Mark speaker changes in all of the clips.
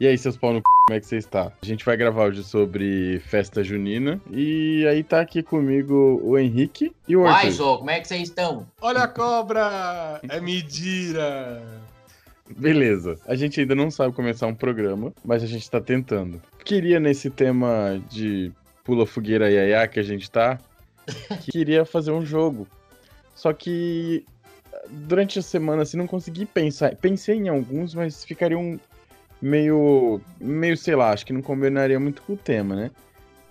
Speaker 1: E aí, seus pau no c... como é que você está? A gente vai gravar hoje sobre festa junina. E aí tá aqui comigo o Henrique e o Arthur.
Speaker 2: Uai, Jô, como é que vocês estão?
Speaker 3: Olha a cobra! É mentira!
Speaker 1: Beleza. A gente ainda não sabe começar um programa, mas a gente tá tentando. Queria nesse tema de pula fogueira iaiá que a gente tá, queria fazer um jogo. Só que durante a semana assim não consegui pensar. Pensei em alguns, mas ficariam meio meio, sei lá, acho que não combinaria muito com o tema, né?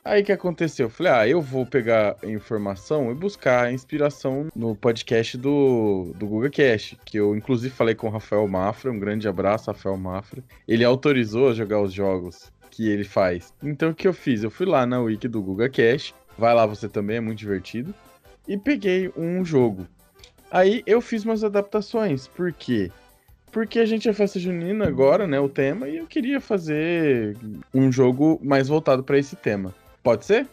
Speaker 1: Aí que aconteceu? Eu falei, ah, eu vou pegar informação e buscar inspiração no podcast do, do GugaCast, que eu inclusive falei com o Rafael Mafra, um grande abraço, Rafael Mafra. Ele autorizou a jogar os jogos que ele faz. Então o que eu fiz? Eu fui lá na wiki do GugaCast, vai lá você também, é muito divertido, e peguei um jogo. Aí eu fiz umas adaptações, por quê? Porque a gente é festa junina agora, né, o tema, e eu queria fazer um jogo mais voltado para esse tema. Pode ser?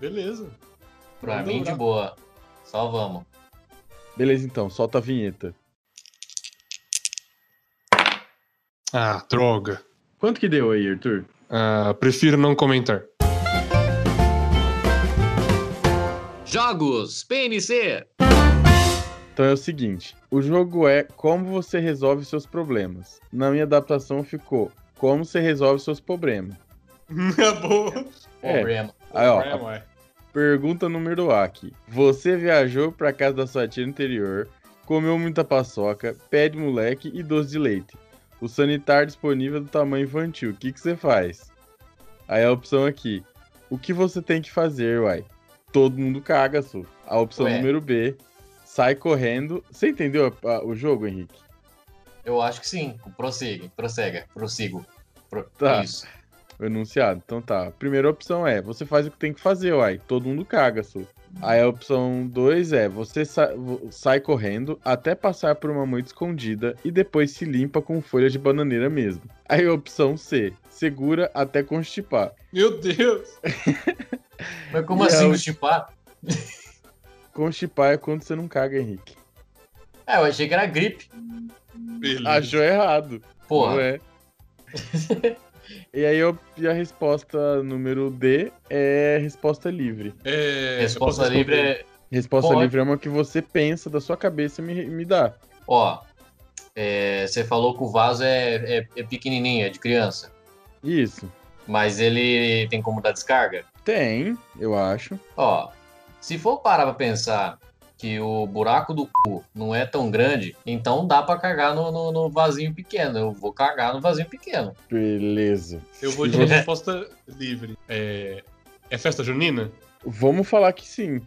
Speaker 3: Beleza.
Speaker 2: Pra
Speaker 3: Vamos
Speaker 2: mim, de
Speaker 3: dobrar.
Speaker 2: boa. Só vamos.
Speaker 1: Beleza então, solta a vinheta.
Speaker 3: Ah, droga.
Speaker 1: Quanto que deu aí, Arthur?
Speaker 3: Ah, prefiro não comentar.
Speaker 2: Jogos PNC.
Speaker 1: Então é o seguinte: o jogo é como você resolve seus problemas. Na minha adaptação ficou como você resolve seus problemas.
Speaker 3: É boa.
Speaker 1: É.
Speaker 2: Problema.
Speaker 1: Aí, ó, a
Speaker 3: ué.
Speaker 1: pergunta número A aqui. Você viajou pra casa da sua tia no interior, comeu muita paçoca, pé de moleque e doce de leite. O sanitário disponível é do tamanho infantil. O que, que você faz? Aí a opção aqui. O que você tem que fazer, uai? Todo mundo caga, su. A opção
Speaker 2: Ué.
Speaker 1: número B. Sai correndo. Você entendeu a- a- o jogo, Henrique?
Speaker 2: Eu acho que sim. Prossiga, prossega, prossigo. Pro...
Speaker 1: Tá.
Speaker 2: Isso.
Speaker 1: O enunciado. Então tá. A primeira opção é, você faz o que tem que fazer, uai. Todo mundo caga, su. Aí a opção 2 é, você sa- sai correndo até passar por uma moita escondida e depois se limpa com folha de bananeira mesmo. Aí a opção C, segura até constipar.
Speaker 3: Meu Deus.
Speaker 2: Mas como
Speaker 1: E
Speaker 2: assim, o chipar?
Speaker 1: Constipar é quando você não caga, Henrique.
Speaker 2: É, eu achei que era gripe.
Speaker 3: Beleza.
Speaker 1: Achou errado. Não
Speaker 2: Porra.
Speaker 1: é. e aí eu- e a resposta número D é resposta livre.
Speaker 3: É,
Speaker 2: Resposta livre é.
Speaker 1: Resposta
Speaker 2: Pode.
Speaker 1: livre é uma que você pensa da sua cabeça e me, me dá.
Speaker 2: Ó. é, você falou que o vaso é, é, é pequenininho, é de criança.
Speaker 1: Isso.
Speaker 2: Mas ele tem como dar descarga?
Speaker 1: Tem, eu acho.
Speaker 2: Ó, se for parar pra pensar que o buraco do cu não é tão grande, então dá pra cagar no, no, no vasinho pequeno. Eu vou cagar no vasinho pequeno.
Speaker 1: Beleza.
Speaker 3: Eu vou de resposta livre. É, é festa junina?
Speaker 1: Vamos falar que sim.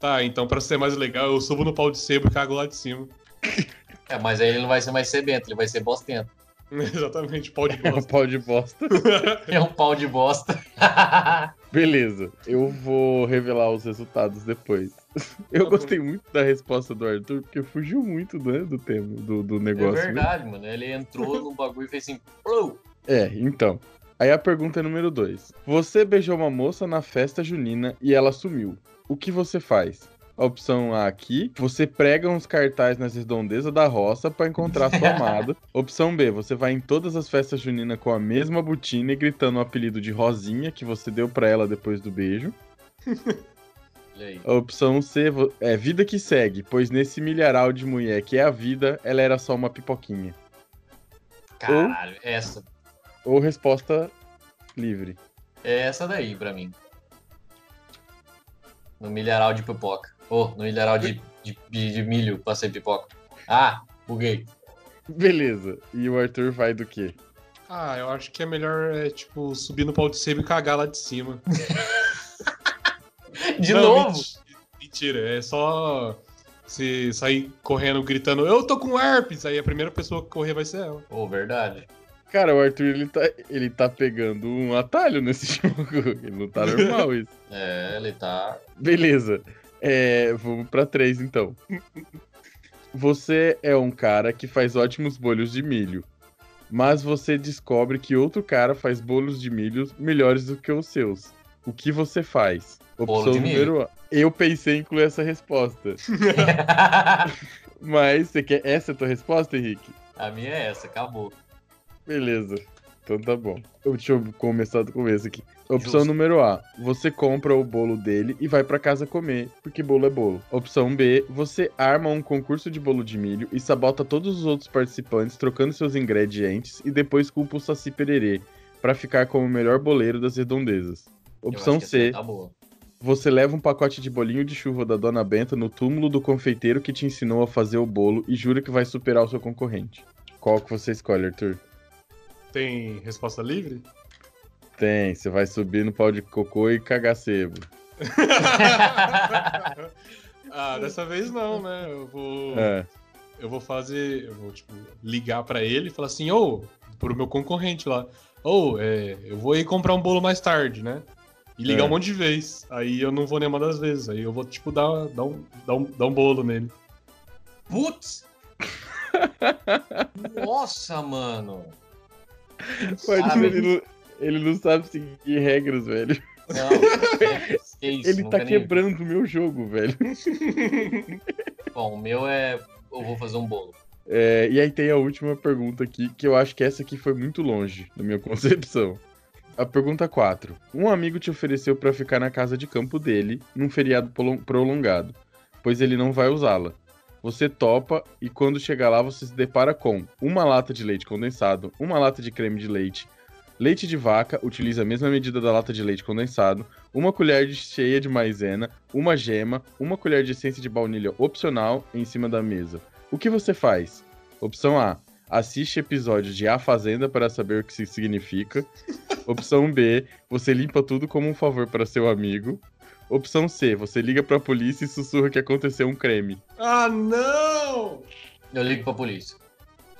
Speaker 3: Tá, então pra ser mais legal, eu subo no pau de sebo e cago lá de cima.
Speaker 2: É, mas aí ele não vai ser mais sebento, ele vai ser bostento.
Speaker 3: Exatamente, pau de
Speaker 1: É um
Speaker 3: bosta.
Speaker 1: pau de bosta.
Speaker 2: É um pau de bosta.
Speaker 1: Beleza. Eu vou revelar os resultados depois. Eu
Speaker 3: Tá bom.
Speaker 1: gostei muito da resposta do Arthur, porque fugiu muito né, do tema, do, do
Speaker 2: é
Speaker 1: negócio. né?
Speaker 2: verdade, mano. Ele entrou no bagulho e fez assim. "Plum".
Speaker 1: É, então. Aí a pergunta é número 2. Você beijou uma moça na festa junina e ela sumiu. O que você faz? A opção A aqui, você prega uns cartazes nas redondezas da roça pra encontrar sua amada. Opção B, você vai em todas as festas juninas com a mesma botina e gritando o apelido de Rosinha que você deu pra ela depois do beijo. A opção C é vida que segue, pois nesse milharal de mulher que é a vida, ela era só uma pipoquinha.
Speaker 2: Caralho, essa.
Speaker 1: Ou resposta livre.
Speaker 2: É essa daí pra mim. No milharal de pipoca. Ô, no milharal de, de, de- de milho passei pipoca. Ah, buguei.
Speaker 1: Beleza. E o Arthur vai do quê?
Speaker 3: Ah, eu acho que é melhor, é, tipo, subir no pau de sebo e cagar lá de cima.
Speaker 2: De
Speaker 3: Não,
Speaker 2: novo?
Speaker 3: menti- Mentira, é só se sair correndo gritando, eu tô com herpes, aí a primeira pessoa que correr vai ser ela.
Speaker 2: Ô, verdade.
Speaker 1: Cara, o Arthur ele tá, ele tá pegando um atalho nesse jogo. Ele não tá normal isso.
Speaker 2: É, ele tá.
Speaker 1: Beleza. É, vamos pra três então. Você é um cara que faz ótimos bolhos de milho. Mas você descobre que outro cara faz bolos de milho melhores do que os seus. O que você faz? Opção
Speaker 2: de milho.
Speaker 1: número A. Eu pensei em incluir essa resposta. Mas você quer essa é a tua resposta, Henrique?
Speaker 2: a minha é essa, acabou.
Speaker 1: Beleza. Então tá bom. Deixa eu começar do começo aqui. Opção
Speaker 2: Justo.
Speaker 1: número A. Você compra o bolo dele e vai pra casa comer, porque bolo é bolo. Opção B. Você arma um concurso de bolo de milho e sabota todos os outros participantes trocando seus ingredientes e depois culpa o Saci Pererê pra ficar como o melhor boleiro das redondezas. Opção C.
Speaker 2: Tá.
Speaker 1: Você leva um pacote de bolinho de chuva da Dona Benta no túmulo do confeiteiro que te ensinou a fazer o bolo e jura que vai superar o seu concorrente. Qual que você escolhe, Arthur?
Speaker 3: Tem resposta livre?
Speaker 1: Tem, você vai subir no pau de cocô e cagar sebo.
Speaker 3: ah, dessa vez não, né? Eu vou.
Speaker 1: É.
Speaker 3: Eu vou fazer. Eu vou, tipo, ligar pra ele e falar assim, ô, pro meu concorrente lá. Ô, é, eu vou ir comprar um bolo mais tarde, né? E ligar
Speaker 1: É.
Speaker 3: um monte de vez. Aí eu não vou nenhuma das vezes. Aí eu vou, tipo, dar, dar, um, dar, um, dar um bolo nele.
Speaker 2: Putz! Nossa, mano. Sabe?
Speaker 1: ele, não, ele não sabe seguir regras, velho.
Speaker 2: Não, que isso,
Speaker 1: Ele tá quebrando o meu jogo, velho.
Speaker 2: Bom, o meu é. Eu vou fazer um bolo.
Speaker 1: É, e aí tem a última pergunta aqui, que eu acho que essa aqui foi muito longe, na minha concepção. A pergunta 4. Um amigo te ofereceu pra ficar na casa de campo dele num feriado prolon- prolongado, pois ele não vai usá-la. Você topa e quando chegar lá você se depara com uma lata de leite condensado, uma lata de creme de leite, leite de vaca, utiliza a mesma medida da lata de leite condensado, uma colher de- cheia de maisena, uma gema, uma colher de essência de baunilha opcional em cima da mesa. O que você faz? Opção A. Assiste episódio de A Fazenda para saber o que isso significa. Opção B. Você limpa tudo como um favor para seu amigo. Opção C. Você liga pra polícia e sussurra que aconteceu um creme.
Speaker 3: ah, não!
Speaker 2: Eu ligo pra polícia.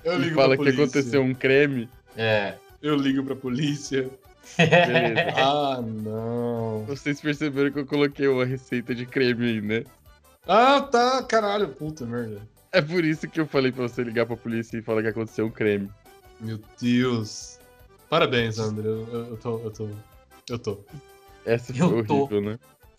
Speaker 3: Eu
Speaker 1: e
Speaker 3: ligo
Speaker 1: fala
Speaker 3: pra
Speaker 1: que
Speaker 3: polícia.
Speaker 1: aconteceu um creme.
Speaker 2: É.
Speaker 3: Eu ligo pra polícia.
Speaker 1: Beleza.
Speaker 3: Ah, não.
Speaker 1: Vocês perceberam que eu coloquei uma receita de creme aí, né?
Speaker 3: Ah, tá, caralho, puta merda.
Speaker 1: É por isso que eu falei pra você ligar pra polícia e falar que aconteceu um creme.
Speaker 3: Meu Deus. Parabéns, André. Eu, eu, eu tô. Eu tô. Eu tô.
Speaker 1: Essa foi
Speaker 2: Eu tô.
Speaker 1: horrível, né?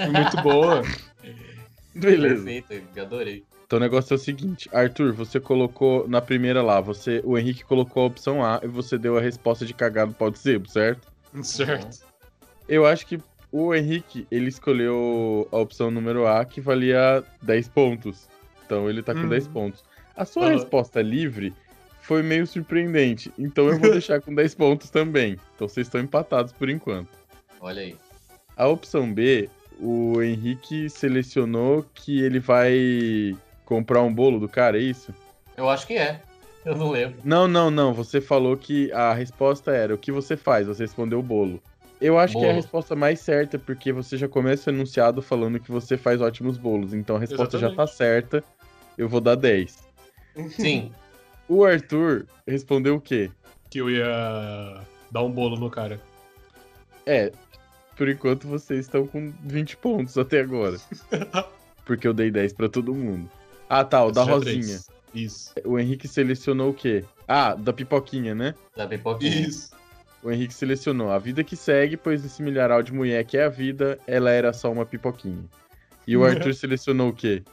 Speaker 3: Muito boa.
Speaker 1: Beleza.
Speaker 2: Perfeito, adorei.
Speaker 1: Então o negócio é o seguinte, Arthur, você colocou na primeira lá, você, o Henrique colocou a opção A e você deu a resposta de cagar no pau de sebo, certo?
Speaker 3: certo.
Speaker 1: Eu acho que o Henrique, ele escolheu a opção número A, que valia 10 pontos. Então ele tá com
Speaker 3: Uhum.
Speaker 1: 10 pontos. A sua
Speaker 3: Aham.
Speaker 1: resposta livre foi meio surpreendente, então eu vou deixar com 10 pontos também. Então vocês estão empatados por enquanto.
Speaker 2: Olha aí.
Speaker 1: A opção B, o Henrique selecionou que ele vai comprar um bolo do cara, é isso?
Speaker 2: Eu acho que é. Eu não lembro.
Speaker 1: Não, não, não. Você falou que a resposta era o que você faz. Você respondeu o bolo. Eu acho que é a
Speaker 2: Bolo.
Speaker 1: resposta mais certa, porque você já começa o enunciado falando que você faz ótimos bolos. Então a resposta já tá
Speaker 3: Exatamente.
Speaker 1: certa. Eu vou dar 10.
Speaker 2: Sim.
Speaker 1: O Arthur respondeu o quê?
Speaker 3: Que eu ia dar um bolo no cara.
Speaker 1: É, por enquanto vocês estão com 20 pontos até agora. Porque eu dei 10 pra todo mundo. Ah, tá, o da
Speaker 3: Esse é
Speaker 1: Rosinha.
Speaker 3: Isso.
Speaker 1: O Henrique selecionou o quê? Ah, da pipoquinha, né?
Speaker 2: Da pipoquinha.
Speaker 3: Isso.
Speaker 1: O Henrique selecionou a vida que segue, pois esse milharal de mulher que é a vida, ela era só uma pipoquinha. E o Arthur selecionou o quê?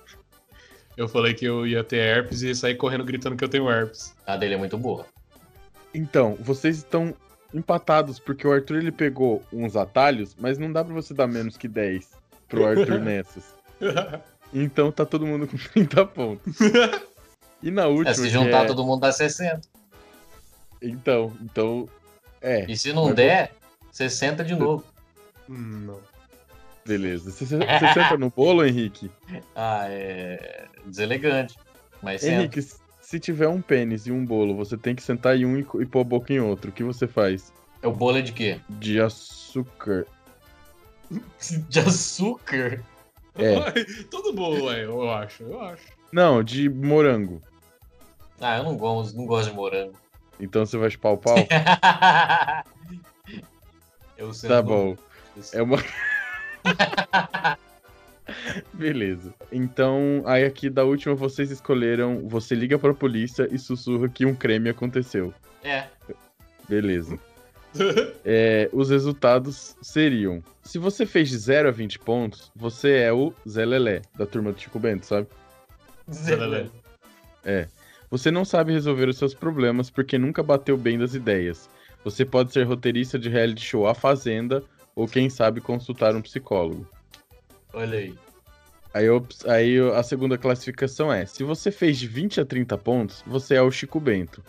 Speaker 3: Eu falei que eu ia ter herpes e ia sair correndo gritando que eu tenho herpes.
Speaker 2: A dele é muito boa.
Speaker 1: Então, vocês estão empatados, porque o Arthur ele pegou uns atalhos, mas não dá pra você dar menos que 10 pro Arthur nessas. Então tá todo mundo com 30 pontos. E na última.
Speaker 2: É, se juntar
Speaker 1: é-
Speaker 2: todo mundo dá 60.
Speaker 1: Então, então. É,
Speaker 2: E se não
Speaker 1: Mas
Speaker 2: der, 60 de novo.
Speaker 3: Não.
Speaker 1: beleza. Você, você senta no bolo, Henrique?
Speaker 2: Ah, é. Deselegante. Mas senta.
Speaker 1: Se tiver um pênis e um bolo, você tem que sentar em um e, e pôr a boca em outro. O que você faz?
Speaker 2: É o bolo é de quê?
Speaker 1: De açúcar.
Speaker 2: De açúcar?
Speaker 1: É.
Speaker 3: Tudo bom, é, eu acho, eu acho.
Speaker 1: Não, de morango.
Speaker 2: Ah, eu não gosto, não gosto de morango.
Speaker 1: Então você vai chupar o pau?
Speaker 2: eu
Speaker 1: tá bom. É uma. Beleza. Então, aí aqui da última vocês escolheram. Você liga pra polícia e sussurra que um creme aconteceu.
Speaker 2: É.
Speaker 1: Beleza. É, os resultados seriam: se você fez de 0 a 20 pontos, você é o Zé Lelé, da turma do Chico Bento, sabe? Você não sabe resolver os seus problemas porque nunca bateu bem das ideias. Você pode ser roteirista de reality show A Fazenda ou quem sabe consultar um psicólogo.
Speaker 2: Olha aí.
Speaker 1: Aí, aí a segunda classificação é: se você fez de 20 a 30 pontos, você é o Chico Bento.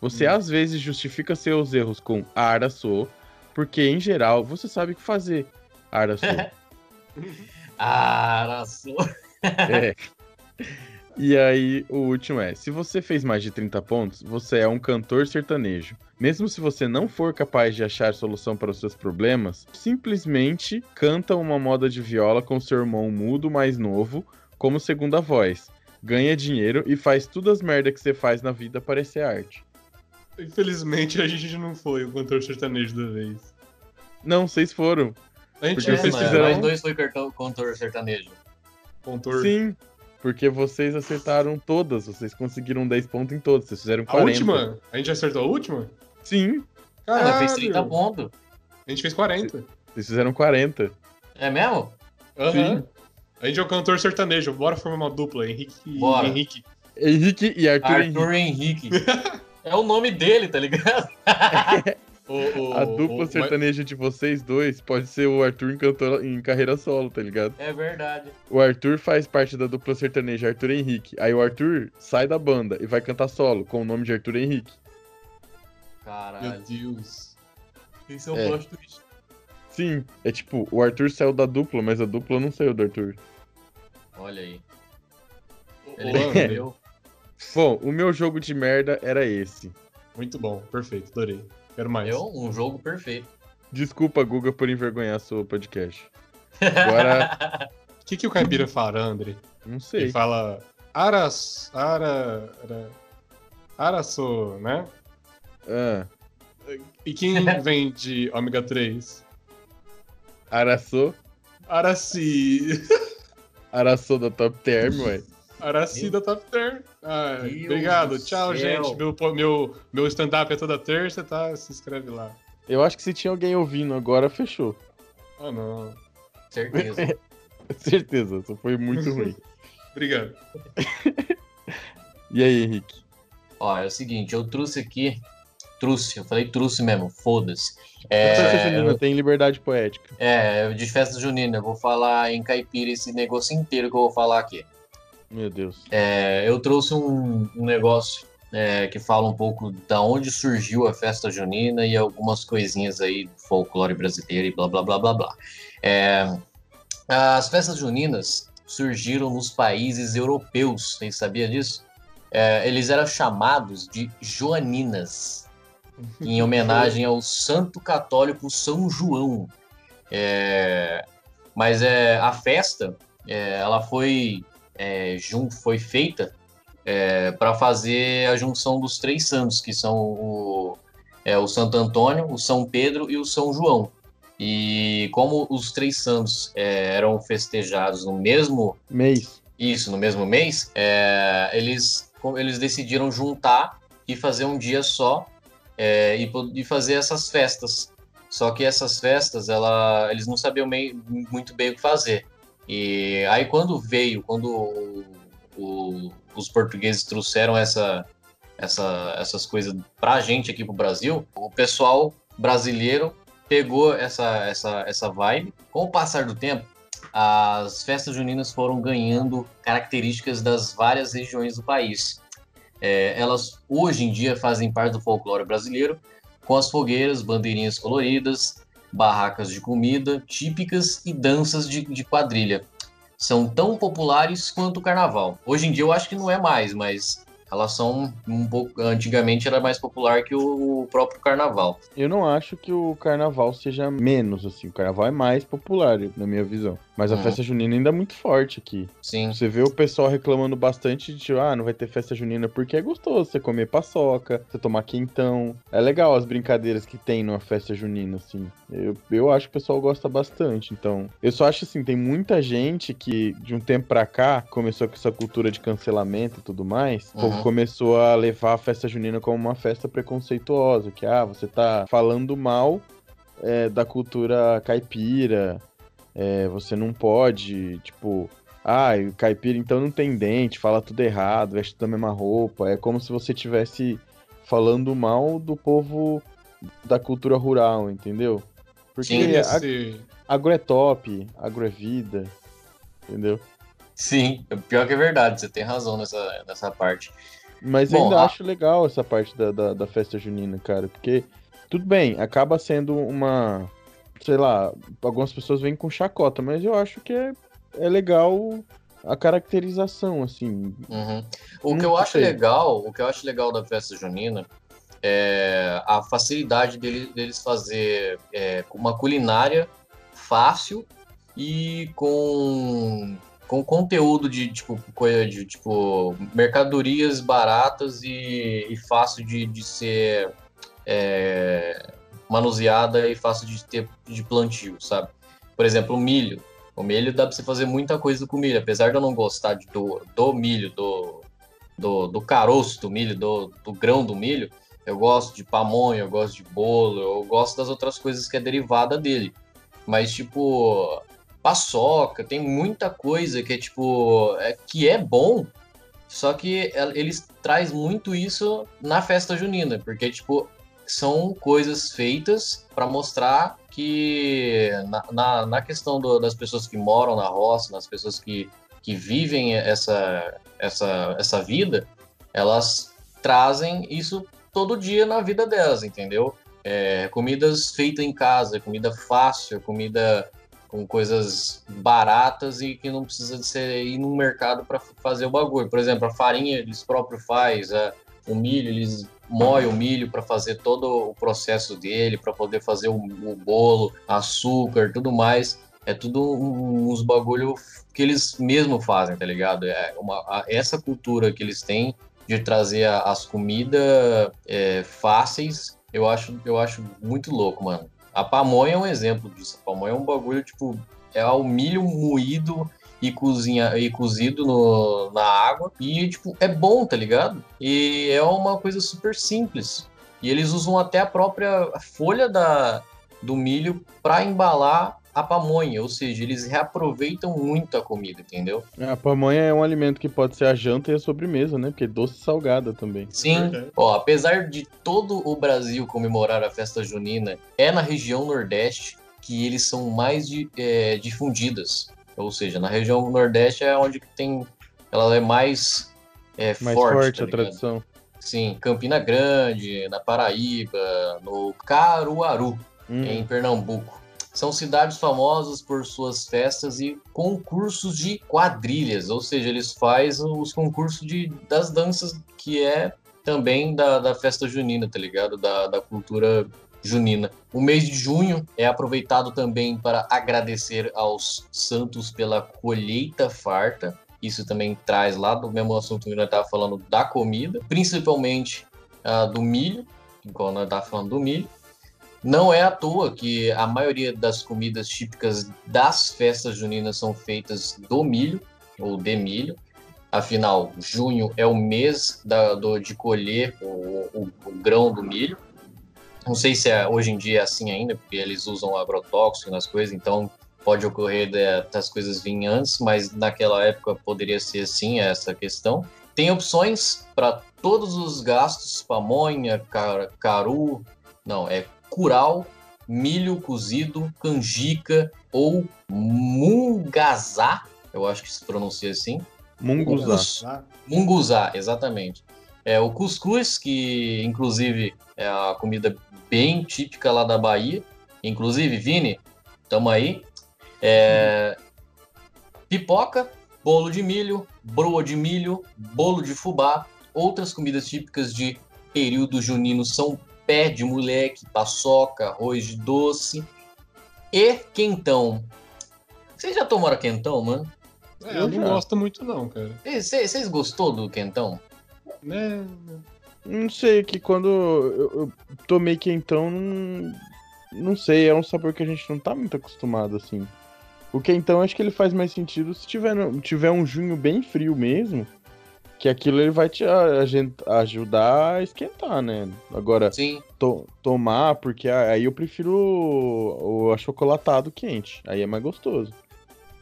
Speaker 1: Você
Speaker 3: Hum.
Speaker 1: às vezes justifica seus erros com Ara sou, porque em geral você sabe o que fazer. Ara sou. É. E aí, o último é: se você fez mais de 30 pontos, você é um cantor sertanejo. Mesmo se você não for capaz de achar solução para os seus problemas, simplesmente canta uma moda de viola com seu irmão mudo mais novo como segunda voz. Ganha dinheiro e faz tudo as merda que você faz na vida parecer arte.
Speaker 3: Infelizmente a gente não foi o cantor sertanejo da vez.
Speaker 1: Não, vocês foram.
Speaker 3: A gente
Speaker 1: Porque
Speaker 3: é,
Speaker 1: vocês
Speaker 2: mano,
Speaker 1: fizeram-
Speaker 2: Nós dois foi cantor sertanejo.
Speaker 3: cantor.
Speaker 1: Sim. Porque vocês acertaram todas, vocês conseguiram 10 pontos em todas, vocês fizeram
Speaker 3: A
Speaker 1: 40.
Speaker 3: última? A gente acertou a última?
Speaker 1: Sim,
Speaker 2: Ah, nós fez
Speaker 3: Caralho.
Speaker 2: 30 pontos.
Speaker 3: A gente fez 40.
Speaker 1: vocês fizeram 40.
Speaker 2: É mesmo?
Speaker 3: Aham.
Speaker 1: Sim.
Speaker 3: A gente é o cantor sertanejo. Bora formar uma dupla, Henrique e
Speaker 2: Bora.
Speaker 3: Henrique.
Speaker 1: Henrique e Arthur, Henrique.
Speaker 2: Arthur Henrique. é o nome dele, tá ligado?
Speaker 3: O, o,
Speaker 1: A dupla
Speaker 3: o-
Speaker 1: sertaneja de vocês dois pode ser o Arthur em, cantor, em carreira solo, tá ligado?
Speaker 2: É verdade.
Speaker 1: O Arthur faz parte da dupla sertaneja Arthur Henrique. Aí o Arthur sai da banda e vai cantar solo com o nome de Arthur Henrique.
Speaker 3: Meu
Speaker 2: Caralho.
Speaker 3: Deus.
Speaker 2: Esse é o
Speaker 1: É.
Speaker 2: plot twist.
Speaker 1: Sim, é tipo, o Arthur saiu da dupla, mas a dupla não saiu do Arthur.
Speaker 2: Olha aí.
Speaker 3: O-
Speaker 2: Ele entendeu?
Speaker 1: Bom, o meu jogo de merda era esse.
Speaker 3: Muito bom, perfeito, adorei. Quero mais.
Speaker 2: É um jogo perfeito.
Speaker 1: Desculpa, Guga, por envergonhar seu podcast. Agora,
Speaker 3: O que, que o caipira fala, André?
Speaker 1: não
Speaker 3: Ele
Speaker 1: sei.
Speaker 3: fala Aras. Ara. Ara. Araçô, né?
Speaker 1: Ah,
Speaker 3: E quem vem de ômega 3?
Speaker 1: Araçô,
Speaker 3: Araci.
Speaker 1: Araçô da Top Term, ué.
Speaker 3: Araci da Top Term. Ah, obrigado,
Speaker 2: do
Speaker 3: tchau,
Speaker 2: céu.
Speaker 3: gente. Meu, meu, meu stand-up é toda terça, tá? Se inscreve lá.
Speaker 1: Eu acho que se tinha alguém ouvindo agora, fechou.
Speaker 3: Ah, não.
Speaker 2: Certeza.
Speaker 1: Certeza, só foi muito ruim.
Speaker 3: Obrigado.
Speaker 1: E aí, Henrique?
Speaker 2: Ó, é o seguinte, eu trouxe aqui. Trouxe, eu falei trouxe mesmo, foda-se.
Speaker 1: É,
Speaker 2: É,
Speaker 1: Junina tem liberdade poética.
Speaker 2: é, de festa junina, eu vou falar em caipira esse negócio inteiro que eu vou falar aqui.
Speaker 1: Meu Deus.
Speaker 2: É, eu trouxe um, um negócio é, que fala um pouco da onde surgiu a festa junina e algumas coisinhas aí do folclore brasileiro e blá blá blá blá blá. É, as festas juninas surgiram nos países europeus, vocês sabiam disso? É, eles eram chamados de joaninas, em homenagem ao santo católico São João. É, mas é, a festa, é, ela foi é, jun- foi feita para fazer a junção dos três santos, que são o, é, o Santo Antônio, o São Pedro e o São João. E como os três santos é, eram festejados no mesmo
Speaker 1: Mês.
Speaker 2: isso no mesmo mês, é, eles, eles decidiram juntar e fazer um dia só é, e, e fazer essas festas. Só que essas festas, ela, eles não sabiam mei- muito bem o que fazer. E aí quando veio, quando o- o- os portugueses trouxeram essa, essa, essas coisas pra gente aqui pro Brasil, o pessoal brasileiro pegou essa, essa, essa vibe. Com o passar do tempo, as festas juninas foram ganhando características das várias regiões do país. É, elas hoje em dia fazem parte do folclore brasileiro, com as fogueiras, bandeirinhas coloridas, barracas de comida típicas e danças de, de quadrilha. São tão populares quanto o carnaval. Hoje em dia eu acho que não é mais, mas elas são um pouco. Antigamente era mais popular que o próprio carnaval.
Speaker 1: Eu não acho que o carnaval seja menos, assim. O carnaval é mais popular, na minha visão. Mas a
Speaker 2: Uhum.
Speaker 1: festa junina ainda é muito forte aqui.
Speaker 2: Sim.
Speaker 1: Você vê o pessoal reclamando bastante de, ah, não vai ter festa junina porque é gostoso você comer paçoca, você tomar quentão. É legal as brincadeiras que tem numa festa junina, assim. Eu, eu acho que o pessoal gosta bastante, então. Eu só acho assim, tem muita gente que, de um tempo pra cá, começou com essa cultura de cancelamento e tudo mais. O povo
Speaker 2: Uhum.
Speaker 1: começou a levar a festa junina como uma festa preconceituosa, que, ah, você tá falando mal é, da cultura caipira, é, você não pode, tipo, ah, o caipira então não tem dente, fala tudo errado, veste da mesma roupa. É como se você estivesse falando mal do povo da cultura rural, entendeu? Porque
Speaker 2: Sim,
Speaker 1: a-
Speaker 3: Esse-
Speaker 1: agro é top, agro é vida, entendeu?
Speaker 2: Sim, pior que é verdade, você tem razão nessa, nessa parte.
Speaker 1: Mas
Speaker 2: Bom,
Speaker 1: ainda
Speaker 2: a-
Speaker 1: acho legal essa parte da, da, da festa junina, cara, porque tudo bem, acaba sendo uma, sei lá, algumas pessoas vêm com chacota, mas eu acho que é, é legal a caracterização, assim.
Speaker 2: Uhum. O
Speaker 1: Hum,
Speaker 2: que eu acho
Speaker 1: sei.
Speaker 2: legal, o que eu acho legal da festa junina é a facilidade dele- deles fazer é, uma culinária fácil e com, com conteúdo de tipo coisa de tipo mercadorias baratas e, e fácil de, de ser é, manuseada e fácil de ter de plantio, sabe? Por exemplo, o milho. O milho dá pra você fazer muita coisa com milho, apesar de eu não gostar de- do, do milho, do, do, do caroço do milho, do, do grão do milho, eu gosto de pamonha, eu gosto de bolo, eu gosto das outras coisas que é derivada dele. Mas, tipo, paçoca, tem muita coisa que é, tipo, é, que é bom, só que el- eles traz muito isso na festa junina, porque, tipo, são coisas feitas para mostrar que na, na, na questão do- das pessoas que moram na roça, nas pessoas que, que vivem essa, essa, essa vida, elas trazem isso todo dia na vida delas, entendeu? É, comidas feitas em casa, comida fácil, comida com coisas baratas e que não precisa de ser ir no mercado para fazer o bagulho. Por exemplo, a farinha eles próprios faz, a- o milho eles moem o milho para fazer todo o processo dele, para poder fazer o, o bolo, açúcar, tudo mais. É tudo uns bagulho que eles mesmo fazem, tá ligado? É uma, a- essa cultura que eles têm de trazer a- as comidas é, fáceis, eu acho, eu acho muito louco, mano. A pamonha é um exemplo disso. A pamonha é um bagulho, tipo, é o milho moído e, cozinha, e cozido no, na água. E, tipo, é bom, tá ligado? E é uma coisa super simples. E eles usam até a própria folha da, do milho para embalar a pamonha. Ou seja, eles reaproveitam muito a comida, entendeu?
Speaker 1: A pamonha é um alimento que pode ser a janta e a sobremesa, né? Porque é doce e salgada também.
Speaker 2: Sim, ó, apesar de todo o Brasil comemorar a festa junina, é na região Nordeste que eles são mais di- é, difundidas. Ou seja, na região Nordeste é onde tem. Ela é mais, é,
Speaker 1: Mais
Speaker 2: forte.
Speaker 1: forte,
Speaker 2: tá
Speaker 1: a
Speaker 2: ligado?
Speaker 1: tradição.
Speaker 2: Sim, Campina Grande, na Paraíba, no Caruaru,
Speaker 1: Hum.
Speaker 2: em Pernambuco. São cidades famosas por suas festas e concursos de quadrilhas, ou seja, eles fazem os concursos de, das danças que é também da, da festa junina, tá ligado? Da, da cultura junina. O mês de junho é aproveitado também para agradecer aos santos pela colheita farta. Isso também traz lá do mesmo assunto que nós estávamos falando da comida, principalmente ah, do milho, igual nós estávamos falando do milho. Não é à toa que a maioria das comidas típicas das festas juninas são feitas do milho ou de milho. Afinal, junho é o mês da- do- de colher o, o- o grão do milho. Não sei se é, hoje em dia é assim ainda, porque eles usam agrotóxico nas coisas, então pode ocorrer das coisas virem antes, mas naquela época poderia ser assim essa questão. Tem opções para todos os gastos, pamonha, car- caru, não, é curau, milho cozido, canjica ou mungazá, eu acho que se pronuncia assim.
Speaker 1: Munguzá.
Speaker 2: Munguzá, exatamente. É o cuscuz, que inclusive é a comida bem típica lá da Bahia. Inclusive, Vini, tamo aí. É, Pipoca, bolo de milho, broa de milho, bolo de fubá. Outras comidas típicas de período junino são pé de moleque, paçoca, arroz de doce e quentão. Vocês já tomaram quentão, mano?
Speaker 3: É,
Speaker 1: Eu
Speaker 3: eu não
Speaker 1: já.
Speaker 3: gosto muito, não, cara.
Speaker 2: Vocês vocês gostou do quentão?
Speaker 3: Né?
Speaker 1: Não sei, que quando eu, eu tomei quentão, não, não sei, é um sabor que a gente não tá muito acostumado, assim. O quentão, acho que ele faz mais sentido se tiver, tiver um junho bem frio mesmo, que aquilo ele vai te a- a gente- ajudar a esquentar, né? Agora,
Speaker 2: Sim.
Speaker 1: to- tomar, porque aí eu prefiro o, o achocolatado quente, aí é mais gostoso.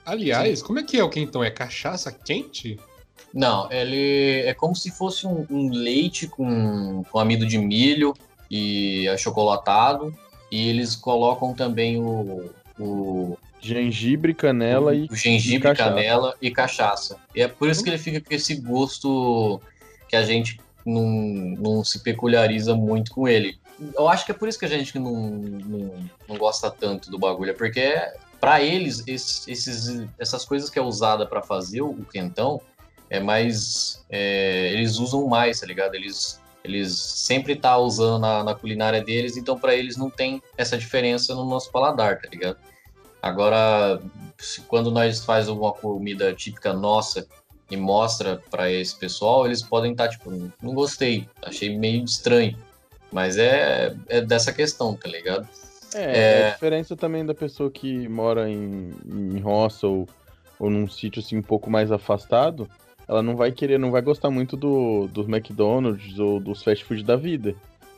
Speaker 3: Aliás, como é que é o quentão? É cachaça quente?
Speaker 2: Não, ele é como se fosse um, um leite com, com amido de milho, e achocolatado. E eles colocam também o, o
Speaker 1: gengibre, canela e.
Speaker 2: O gengibre, e canela e cachaça. E é por isso que ele fica com esse gosto que a gente não, não se peculiariza muito com ele. Eu acho que é por isso que a gente não, não, não gosta tanto do bagulho, é porque para eles esses, essas coisas que é usada para fazer o quentão é mais é, eles usam mais, tá ligado? Eles eles sempre tá usando na, na culinária deles, então para eles não tem essa diferença no nosso paladar, tá ligado? Agora, quando nós faz alguma comida típica nossa e mostra para esse pessoal, eles podem estar tá, tipo, não gostei, achei meio estranho. Mas é, é dessa questão, tá ligado?
Speaker 1: É, é... a diferença também da pessoa que mora em, em roça ou, ou num sítio assim um pouco mais afastado, ela não vai querer, não vai gostar muito do, dos McDonald's ou dos fast food da vida.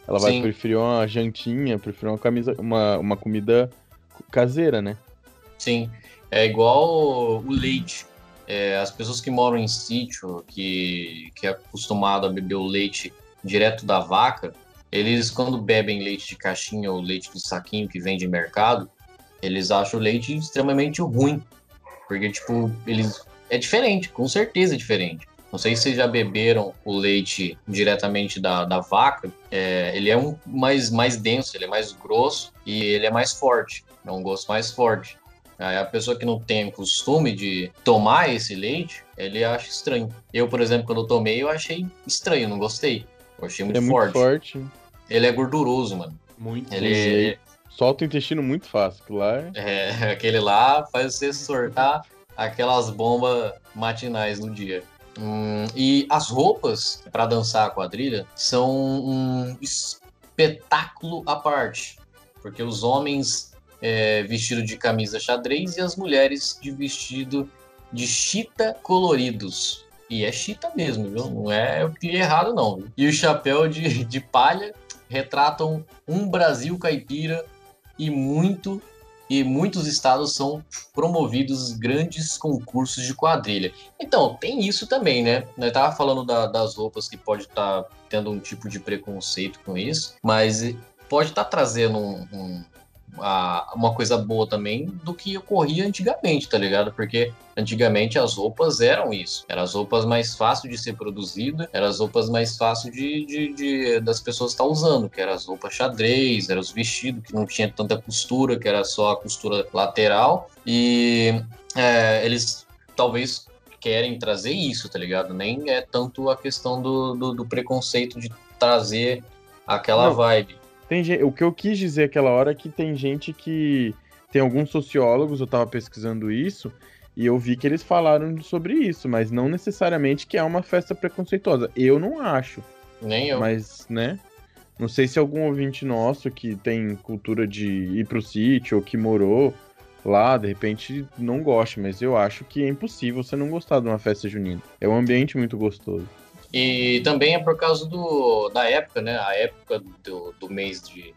Speaker 1: Ela vai Sim. preferir uma jantinha, preferir uma camisa, uma, uma comida caseira, né?
Speaker 2: Sim. É igual o leite. É, as pessoas que moram em sítio, que, que é acostumado a beber o leite direto da vaca, eles quando bebem leite de caixinha ou leite de saquinho que vem de mercado, eles acham o leite extremamente ruim. Porque, tipo, eles. É diferente, com certeza é diferente. Não sei se vocês já beberam o leite diretamente da, da vaca. É, ele é um mais, mais denso, ele é mais grosso e ele é mais forte. É um gosto mais forte. Aí a pessoa que não tem o costume de tomar esse leite, ele acha estranho. Eu, por exemplo, quando eu tomei, eu achei estranho, não gostei. Eu achei muito,
Speaker 1: é
Speaker 2: forte.
Speaker 1: muito forte.
Speaker 2: Ele é gorduroso, mano.
Speaker 3: Muito.
Speaker 2: Ele
Speaker 1: solta o intestino muito fácil, lá
Speaker 2: é... é, aquele lá faz você sortar aquelas bombas matinais no dia. Hum, e as roupas para dançar a quadrilha são um espetáculo à parte, porque os homens é, vestido de camisa xadrez e as mulheres de vestido de chita coloridos. E é chita mesmo, viu? Não é o que é errado, não. E o chapéu de, de palha retratam um Brasil caipira e muito e muitos estados são promovidos grandes concursos de quadrilha. Então, tem isso também, né? Nós tava falando da, das roupas que pode estar tá tendo um tipo de preconceito com isso, mas pode estar tá trazendo um, um, a, uma coisa boa também do que ocorria antigamente, tá ligado? Porque antigamente as roupas eram isso. Eram as roupas mais fáceis de ser produzida, eram as roupas mais fáceis de, de, de das pessoas estar tá usando, que eram as roupas xadrez, eram os vestidos que não tinha tanta costura, que era só a costura lateral. E é, eles talvez querem trazer isso, tá ligado? Nem é tanto a questão do, do, do preconceito de trazer aquela não. vibe.
Speaker 1: Tem gente, o que eu quis dizer aquela hora é que tem gente que. Tem alguns sociólogos, eu estava pesquisando isso, e eu vi que eles falaram sobre isso, mas não necessariamente que é uma festa preconceituosa. Eu não acho.
Speaker 2: Nem eu.
Speaker 1: Mas, né? Não sei se algum ouvinte nosso que tem cultura de ir pro sítio ou que morou lá, de repente não gosta, mas eu acho que é impossível você não gostar de uma festa junina. É um ambiente muito gostoso.
Speaker 2: E também é por causa do, da época, né? A época do, do mês de,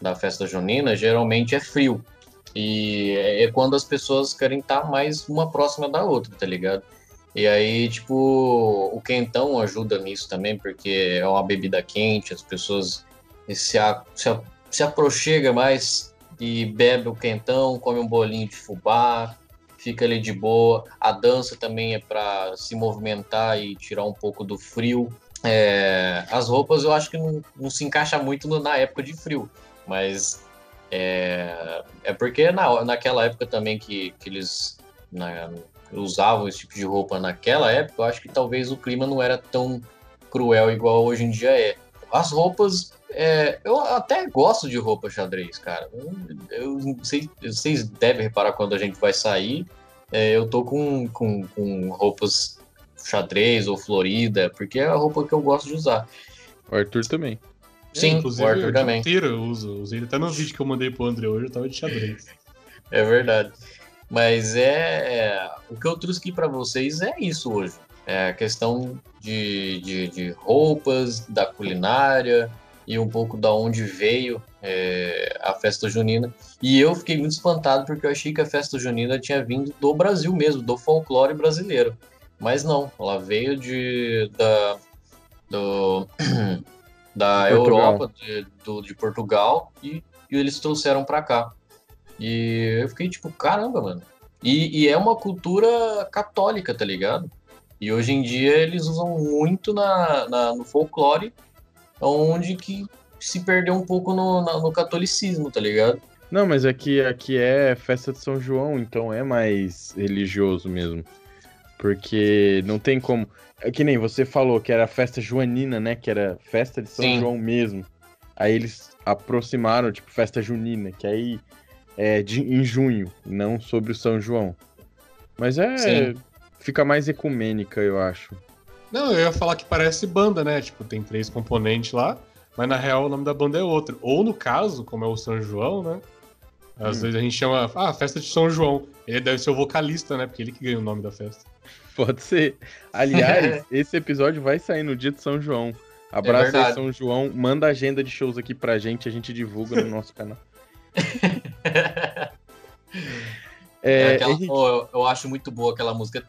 Speaker 2: da festa junina geralmente é frio. E é, é quando as pessoas querem estar mais uma próxima da outra, tá ligado? E aí, tipo, o quentão ajuda nisso também, porque é uma bebida quente, as pessoas se, a, se, a, se aproxega mais e bebe o quentão, come um bolinho de fubá, fica ali de boa. A dança também é para se movimentar e tirar um pouco do frio. É, as roupas eu acho que não, não se encaixa muito no, na época de frio, mas é, é porque na, naquela época também que, que eles na, usavam esse tipo de roupa naquela época, eu acho que talvez o clima não era tão cruel igual hoje em dia é. As roupas é, eu até gosto de roupa xadrez, cara. Eu, eu sei, vocês devem reparar quando a gente vai sair, é, eu tô com, com, com roupas xadrez ou florida, porque é a roupa que eu gosto de usar.
Speaker 1: O Arthur também.
Speaker 2: Sim, é, o Arthur também.
Speaker 3: Inteiro eu uso, usei até no vídeo que eu mandei pro André hoje, eu tava de xadrez.
Speaker 2: é verdade. Mas é. O que eu trouxe aqui para vocês é isso hoje. É a questão de, de, de roupas, da culinária, e um pouco da onde veio é, a festa junina. E eu fiquei muito espantado porque eu achei que a festa junina tinha vindo do Brasil mesmo, do folclore brasileiro. Mas não, ela veio de da, do, da
Speaker 1: De.
Speaker 2: Europa, de, do, de Portugal, e, e eles trouxeram pra cá. E eu fiquei tipo, caramba, mano. E, e é uma cultura católica, tá ligado? E hoje em dia eles usam muito na, na- no folclore, onde que se perdeu um pouco no, na- no catolicismo, tá ligado?
Speaker 1: Não, mas aqui, aqui é festa de São João, então é mais religioso mesmo. Porque não tem como. É que nem você falou que era festa joanina, né? Que era festa de São
Speaker 2: Sim.
Speaker 1: João mesmo. Aí eles aproximaram, tipo, festa junina, que aí é de, em junho, não sobre o São João. Mas é.
Speaker 2: Sim.
Speaker 1: Fica mais ecumênica, eu acho.
Speaker 3: Não, eu ia falar que parece banda, né? Tipo, tem três componentes lá, mas na real o nome da banda é outro. Ou no caso, como é o São João, né? Às
Speaker 1: Hum.
Speaker 3: vezes a gente chama, ah, festa de São João. Ele deve ser o vocalista, né? Porque ele que ganha o nome da festa.
Speaker 1: Pode ser. Aliás, esse episódio vai sair no dia de São João. Abraço aí,
Speaker 2: verdade.
Speaker 1: São João. Manda a agenda de shows aqui pra gente, a gente divulga no nosso canal.
Speaker 2: É
Speaker 1: É,
Speaker 2: aquela-
Speaker 1: Henrique,
Speaker 2: oh, eu, eu acho muito boa aquela música.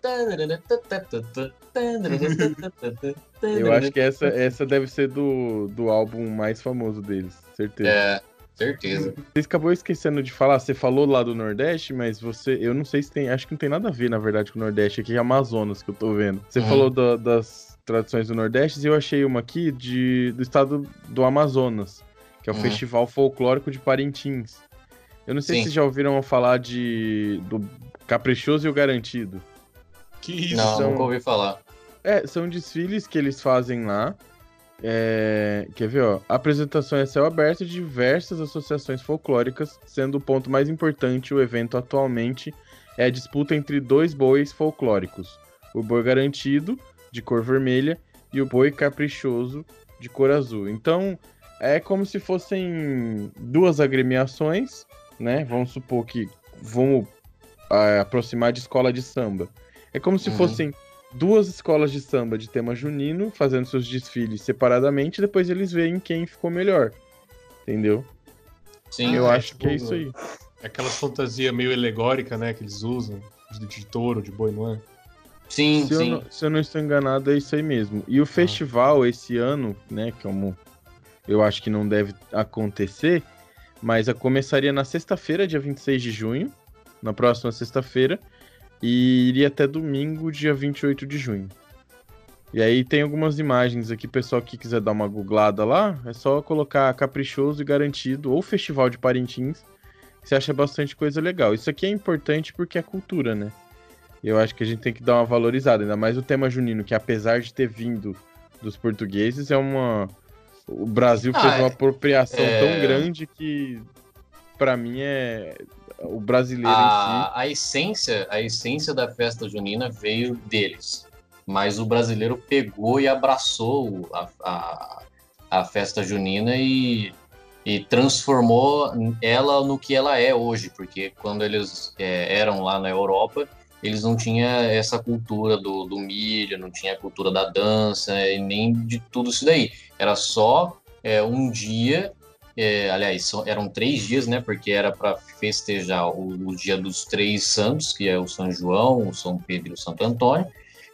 Speaker 1: eu acho que essa, essa deve ser do, do álbum mais famoso deles, certeza.
Speaker 2: É, certeza.
Speaker 1: Você acabou esquecendo de falar, você falou lá do Nordeste, mas você, eu não sei se tem, acho que não tem nada a ver, na verdade, com o Nordeste, aqui é Amazonas que eu tô vendo. Você
Speaker 2: Uhum.
Speaker 1: falou da- das tradições do Nordeste e eu achei uma aqui de, do estado do Amazonas, que é o
Speaker 2: Uhum.
Speaker 1: Festival Folclórico de Parintins. Eu não sei
Speaker 2: Sim.
Speaker 1: se vocês já ouviram falar de do Caprichoso e o Garantido.
Speaker 3: Que isso?
Speaker 2: Não,
Speaker 1: são-
Speaker 2: nunca ouvi falar.
Speaker 1: É, são desfiles que eles fazem lá. É, quer ver, ó? Apresentação é céu aberto de diversas associações folclóricas, sendo o ponto mais importante o evento atualmente é a disputa entre dois bois folclóricos: o boi garantido, de cor vermelha, e o boi caprichoso, de cor azul. Então, é como se fossem duas agremiações, né? Vamos supor que vamos ah, aproximar de escola de samba. É como se
Speaker 2: Uhum.
Speaker 1: fossem duas escolas de samba de tema junino fazendo seus desfiles separadamente, depois eles veem quem ficou melhor. Entendeu?
Speaker 2: Sim,
Speaker 1: Eu
Speaker 3: é
Speaker 1: acho que é
Speaker 3: tipo-
Speaker 1: isso aí.
Speaker 3: Aquelas fantasias meio alegórica, né? Que eles usam. De, de touro, de boi, não é?
Speaker 2: sim,
Speaker 1: Se eu,
Speaker 2: sim.
Speaker 1: não, se eu não estou enganado, é isso aí mesmo. E o festival esse ano, né, como eu acho que não deve acontecer, mas a começaria na sexta-feira, dia 26 de junho, na próxima sexta-feira, e iria até domingo, dia 28 de junho. E aí tem algumas imagens aqui, pessoal que quiser dar uma googlada lá, é só colocar caprichoso e garantido ou Festival de Parintins, que você acha bastante coisa legal. Isso aqui é importante porque é cultura, né? Eu acho que a gente tem que dar uma valorizada, ainda mais o tema junino, que apesar de ter vindo dos portugueses, é uma. O Brasil
Speaker 2: Ah,
Speaker 1: fez uma
Speaker 2: é-
Speaker 1: apropriação
Speaker 2: é-
Speaker 1: tão grande que, pra mim, é. O brasileiro em
Speaker 2: A, a essência, a essência da festa junina veio deles, mas o brasileiro pegou e abraçou a, a, a festa junina e, e transformou ela no que ela é hoje, porque quando eles é, eram lá na Europa, eles não tinham essa cultura do, do milho, não tinha a cultura da dança e nem de tudo isso daí. Era só é, um dia é, aliás, só- eram três dias, né? Porque era para festejar o, o dia dos três santos, que é o São João, o São Pedro e o Santo Antônio.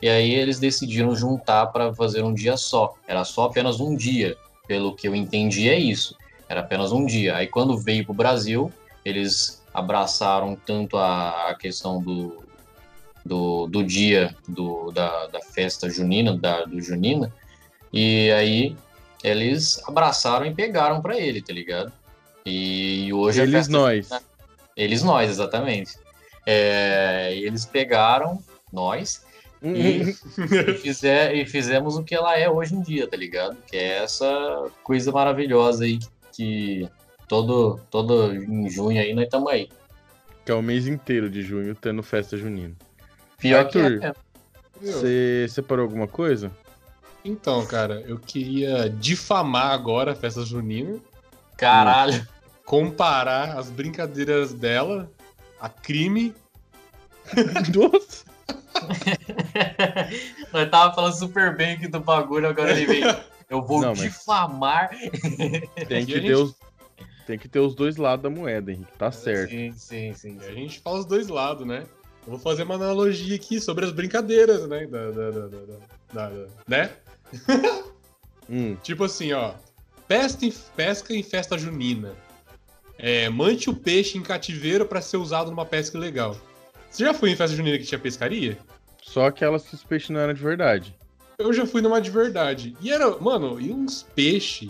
Speaker 2: E aí eles decidiram juntar para fazer um dia só. Era só apenas um dia, pelo que eu entendi é isso. Era apenas um dia. Aí quando veio para o Brasil, eles abraçaram tanto a, a questão do, do, do dia do, da, da festa junina, da, do junina, e aí eles abraçaram e pegaram pra ele, tá ligado? E hoje a
Speaker 1: Eles
Speaker 2: festa-
Speaker 1: nós.
Speaker 2: Eles nós, exatamente. É, e eles pegaram nós e, e, fizer- e fizemos o que ela é hoje em dia, tá ligado? Que é essa coisa maravilhosa aí que todo, todo em junho aí nós estamos aí.
Speaker 1: Que é o mês inteiro de junho tendo festa junina.
Speaker 2: Pior
Speaker 1: Arthur.
Speaker 2: que é.
Speaker 1: Você separou alguma coisa?
Speaker 3: Então, cara, eu queria difamar agora a festa junina,
Speaker 2: Caralho.
Speaker 3: comparar as brincadeiras dela a crime.
Speaker 1: Nossa!
Speaker 2: Nós tava falando super bem aqui do bagulho, agora ele vem. Eu vou
Speaker 1: Não, mas-
Speaker 2: difamar.
Speaker 1: Tem que, ter
Speaker 3: gente-
Speaker 1: os, tem que ter os dois lados da moeda, Henrique. Tá certo.
Speaker 2: Sim, sim, sim.
Speaker 3: E a gente fala os dois lados, né? Eu vou fazer uma analogia aqui sobre as brincadeiras, né? Da, da, da, da- da- da- né?
Speaker 1: Hum,
Speaker 3: Tipo assim, ó. pesca em, pesca em festa junina. É, mante o peixe em cativeiro para ser usado numa pesca legal. Você já foi em festa junina que tinha pescaria?
Speaker 1: Só aquelas que os peixes não eram de verdade.
Speaker 3: Eu já fui numa de verdade. E era, mano, e uns peixes.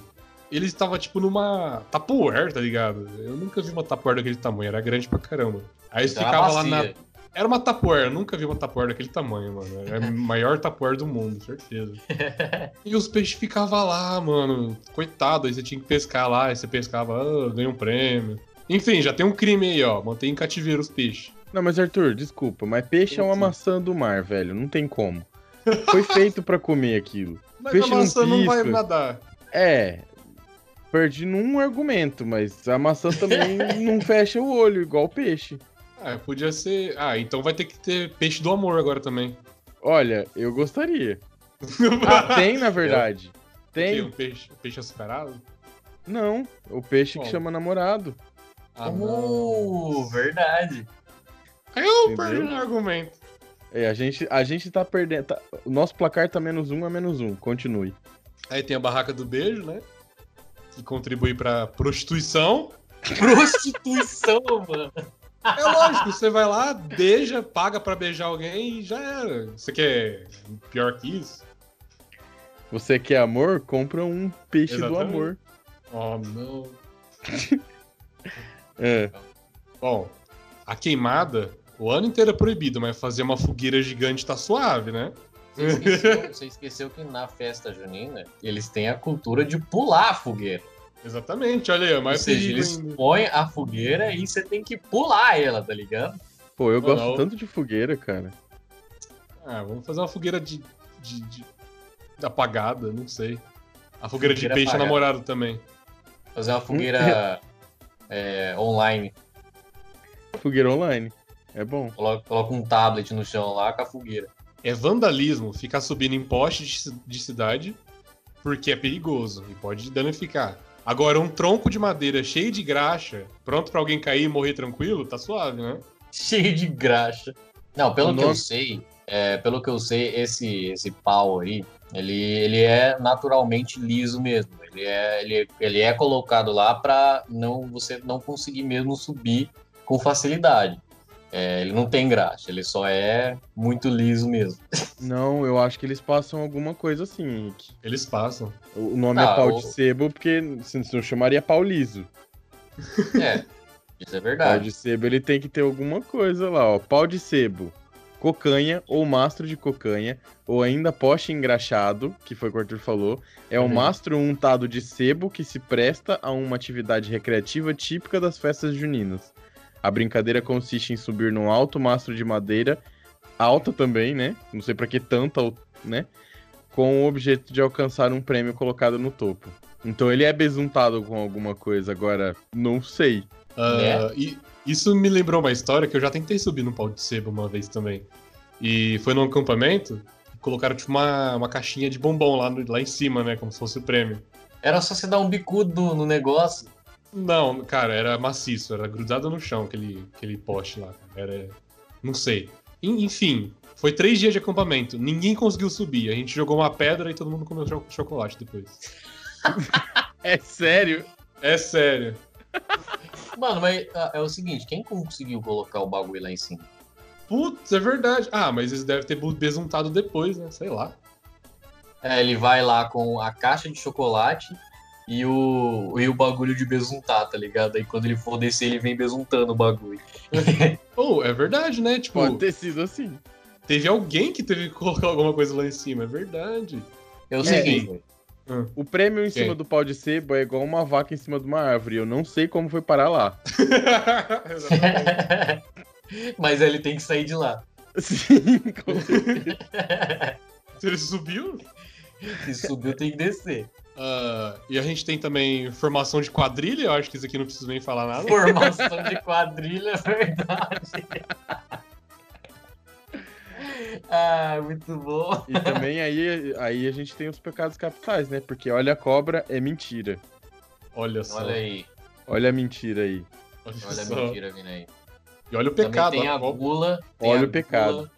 Speaker 3: Eles estavam tipo numa Tupperware, tá ligado? Eu nunca vi uma Tupperware daquele tamanho, era grande pra caramba. Aí eles ficavam lá na. Era uma eu nunca vi uma Tupperware daquele tamanho, mano. Era a maior Tupperware do mundo, certeza. E os peixes ficavam lá, mano. Coitado, aí você tinha que pescar lá, aí você pescava, ah, ganha um prêmio. Enfim, já tem um crime aí, ó. Mantém em cativeiro os peixes.
Speaker 1: Não, mas Arthur, desculpa, mas peixe é uma maçã do mar, velho. Não tem como. Foi feito pra comer aquilo.
Speaker 3: Mas
Speaker 1: Peixe
Speaker 3: a
Speaker 1: não
Speaker 3: maçã não, vai
Speaker 1: pisca.
Speaker 3: nadar.
Speaker 1: É. Perdi num argumento, mas a maçã também não fecha o olho, igual o peixe.
Speaker 3: Ah, podia ser. Ah, então vai ter que ter peixe do amor agora também.
Speaker 1: Olha, eu gostaria. Ah, tem, na verdade.
Speaker 3: Tem
Speaker 1: Tem.
Speaker 3: um peixe, peixe açucarado?
Speaker 1: Não, o peixe que
Speaker 3: Qual?
Speaker 1: chama namorado.
Speaker 3: Ah,
Speaker 2: Uh, verdade.
Speaker 3: Aí eu
Speaker 1: Entendeu?
Speaker 3: perdi o argumento.
Speaker 1: É, a gente, a gente tá perdendo. tá- o nosso placar tá menos um a menos um. Continue.
Speaker 3: Aí tem a barraca do beijo, né? Que contribui pra prostituição.
Speaker 2: Prostituição, mano.
Speaker 3: É lógico, você vai lá, beija, paga pra beijar alguém e já era. Você quer pior que isso?
Speaker 1: Você quer amor? Compra um peixe do
Speaker 3: Exatamente.
Speaker 1: amor.
Speaker 3: Oh, não.
Speaker 1: É.
Speaker 3: Bom, a queimada, o ano inteiro é proibido, mas fazer uma fogueira gigante tá suave, né?
Speaker 2: Você esqueceu, você esqueceu que na festa junina eles têm a cultura de pular a fogueira.
Speaker 3: Exatamente, olha aí, é
Speaker 2: Ou
Speaker 3: mais
Speaker 2: seja, eles
Speaker 3: ainda.
Speaker 2: põem a fogueira e você tem que pular ela, tá ligado?
Speaker 1: Pô, eu
Speaker 3: Não,
Speaker 1: gosto
Speaker 3: não.
Speaker 1: tanto de fogueira, cara.
Speaker 3: Ah, vamos fazer uma fogueira de, de, de- apagada, não sei. A fogueira, de
Speaker 2: Fogueira
Speaker 3: peixe
Speaker 2: apagada.
Speaker 3: namorado também.
Speaker 2: Fazer uma fogueira é, online.
Speaker 1: Fogueira online. É bom.
Speaker 2: Coloca, coloca um tablet no chão lá com a fogueira.
Speaker 3: É vandalismo ficar subindo em poste de, de cidade porque é perigoso e pode danificar. Agora, um tronco de madeira cheio de graxa, pronto pra alguém cair e morrer tranquilo, tá suave, né?
Speaker 2: Cheio de graxa. Não, pelo
Speaker 1: O
Speaker 2: que eu sei, é, pelo que eu sei, esse, esse pau aí, ele, ele é naturalmente liso mesmo. Ele é, ele, ele é colocado lá pra não, você não conseguir mesmo subir com facilidade. É, ele não tem graxa, ele só é muito liso mesmo.
Speaker 1: Não, eu acho que eles passam alguma coisa assim, Henrique.
Speaker 3: Eles passam.
Speaker 1: O nome
Speaker 2: Ah,
Speaker 1: é pau
Speaker 2: o-
Speaker 1: de sebo porque se não chamaria pau liso.
Speaker 2: É, isso é
Speaker 1: Pau
Speaker 2: verdade.
Speaker 1: de sebo ele tem que ter alguma coisa lá, ó. Pau de sebo, cocanha ou mastro de cocanha, ou ainda poste engraxado, que foi o que o Arthur falou, é um
Speaker 2: Uhum.
Speaker 1: mastro untado de sebo que se presta a uma atividade recreativa típica das festas juninas. A brincadeira consiste em subir num alto mastro de madeira, alta também, né? Não sei pra que tanta, né? Com o objeto de alcançar um prêmio colocado no topo. Então ele é besuntado com alguma coisa, agora não sei.
Speaker 3: Ah,
Speaker 2: Né?
Speaker 3: e isso me lembrou uma história que eu já tentei subir num pau de sebo uma vez também. E foi num acampamento, colocaram tipo uma, uma caixinha de bombom lá, no- lá em cima, né? Como se fosse o prêmio.
Speaker 2: Era só você dar um bicudo no, no negócio.
Speaker 3: Não, cara, era maciço, era grudado no chão aquele, aquele poste lá. Era. Não sei. En- Enfim, foi três dias de acampamento. Ninguém conseguiu subir. A gente jogou uma pedra e todo mundo comeu cho- chocolate depois.
Speaker 1: É sério?
Speaker 3: É sério.
Speaker 2: Mano, mas ah, é o seguinte, quem conseguiu colocar o bagulho lá em cima?
Speaker 3: Putz, é verdade. Ah, mas eles devem ter besuntado depois, né? Sei lá.
Speaker 2: É, ele vai lá com a caixa de chocolate e o, e o bagulho de besuntar, tá ligado? Aí quando ele for descer, ele vem besuntando o bagulho.
Speaker 3: Oh, é verdade, né? Tipo,
Speaker 1: Pode ter sido assim.
Speaker 3: teve alguém que teve que colocar alguma coisa lá em cima, é verdade.
Speaker 2: Eu sei
Speaker 1: É,
Speaker 2: quem
Speaker 1: e-
Speaker 2: foi.
Speaker 1: O prêmio em
Speaker 3: Quem?
Speaker 1: cima do pau de sebo é igual uma vaca em cima de uma árvore. Eu não sei como foi parar lá.
Speaker 3: Exatamente.
Speaker 2: Mas ele tem que sair de lá.
Speaker 1: Sim, com certeza.
Speaker 3: Se ele subiu.
Speaker 2: Se subiu, tem que descer.
Speaker 3: Ah, e a gente tem também formação de quadrilha, eu acho que isso aqui não preciso nem falar nada.
Speaker 2: Formação de quadrilha, é verdade. ah, muito bom.
Speaker 1: E também aí, aí a gente tem os pecados capitais, né? Porque olha a cobra é mentira.
Speaker 3: Olha só.
Speaker 2: Olha aí,
Speaker 1: Olha a mentira aí.
Speaker 3: Olha,
Speaker 2: olha a mentira vindo aí.
Speaker 3: E olha o
Speaker 2: Também
Speaker 3: pecado.
Speaker 2: tem a
Speaker 3: ó.
Speaker 2: gula. tem
Speaker 1: Olha
Speaker 2: a
Speaker 1: o pecado.
Speaker 2: gula,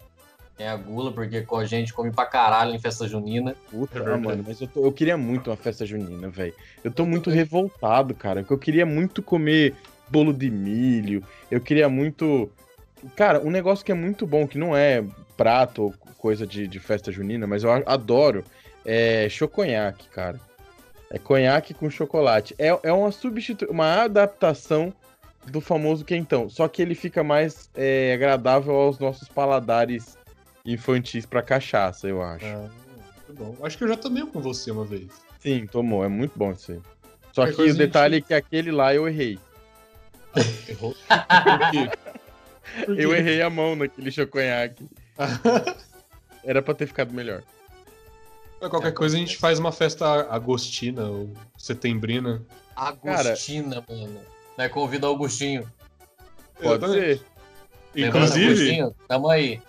Speaker 2: Tem a gula, porque a gente come pra caralho em festa junina.
Speaker 1: Puta,
Speaker 3: É
Speaker 1: mano, mas eu, tô- eu queria muito uma festa junina, velho. Eu tô muito revoltado, cara. porque Eu queria muito comer bolo de milho. Eu queria muito. Cara, um negócio que é muito bom, que não é prato ou coisa de, de festa junina, mas eu adoro, é choconhaque, cara. É conhaque com chocolate. É, é uma substitu... uma adaptação do famoso quentão. Só que ele fica mais é, agradável aos nossos paladares infantis pra cachaça, eu acho.
Speaker 3: Ah, muito bom. Acho que eu já tomei com você uma vez.
Speaker 1: Sim, tomou. É muito bom isso aí. Só que
Speaker 3: coisa
Speaker 1: o
Speaker 3: a gente-
Speaker 1: detalhe é que aquele lá eu errei.
Speaker 3: Errou? Por quê? Por quê?
Speaker 1: Eu errei a mão naquele choconhaque. Era pra ter ficado melhor.
Speaker 3: Qualquer coisa a gente faz uma festa agostina ou setembrina.
Speaker 2: Agostina, mano. Vai convidar o Agostinho.
Speaker 1: Pode
Speaker 3: Exatamente.
Speaker 1: ser.
Speaker 2: Lembrando,
Speaker 3: Inclusive.
Speaker 2: Agostinho, tamo aí.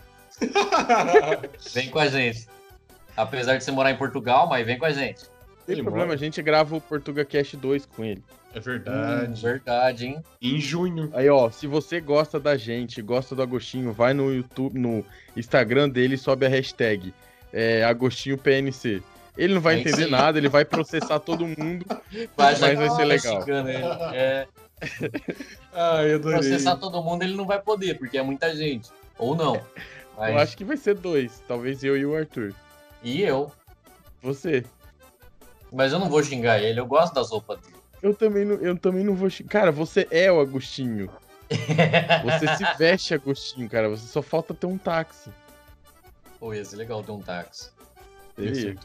Speaker 2: Vem com a gente. Apesar de você morar em Portugal, mas vem com a gente.
Speaker 1: Tem
Speaker 3: Ele
Speaker 1: problema,
Speaker 3: mora.
Speaker 1: a gente grava o Portuga Cast 2 com ele.
Speaker 3: é
Speaker 2: Hum,
Speaker 3: verdade.
Speaker 2: verdade, hein?
Speaker 3: Em junho.
Speaker 1: Aí, ó, se você gosta da gente, gosta do Agostinho, vai no YouTube, no Instagram dele e sobe a hashtag é, AgostinhoPNC. Ele não vai
Speaker 2: É
Speaker 1: entender nada, ele vai processar todo mundo.
Speaker 2: Vai,
Speaker 1: Mas vai ser legal.
Speaker 2: ele. É,
Speaker 3: Ai, eu adorei.
Speaker 2: processar todo mundo ele não vai poder, porque é muita gente. Ou não. Mas-
Speaker 1: Eu acho que vai ser dois. Talvez eu e o Arthur.
Speaker 2: E eu.
Speaker 1: Você.
Speaker 2: Mas eu não vou xingar ele, eu gosto das roupas dele.
Speaker 1: Eu também não, eu também não vou. chi- Cara, você é o Agostinho. Você se veste Agostinho, cara. Você só falta ter um táxi.
Speaker 2: Pô, ia ser legal ter um táxi.
Speaker 1: Seria.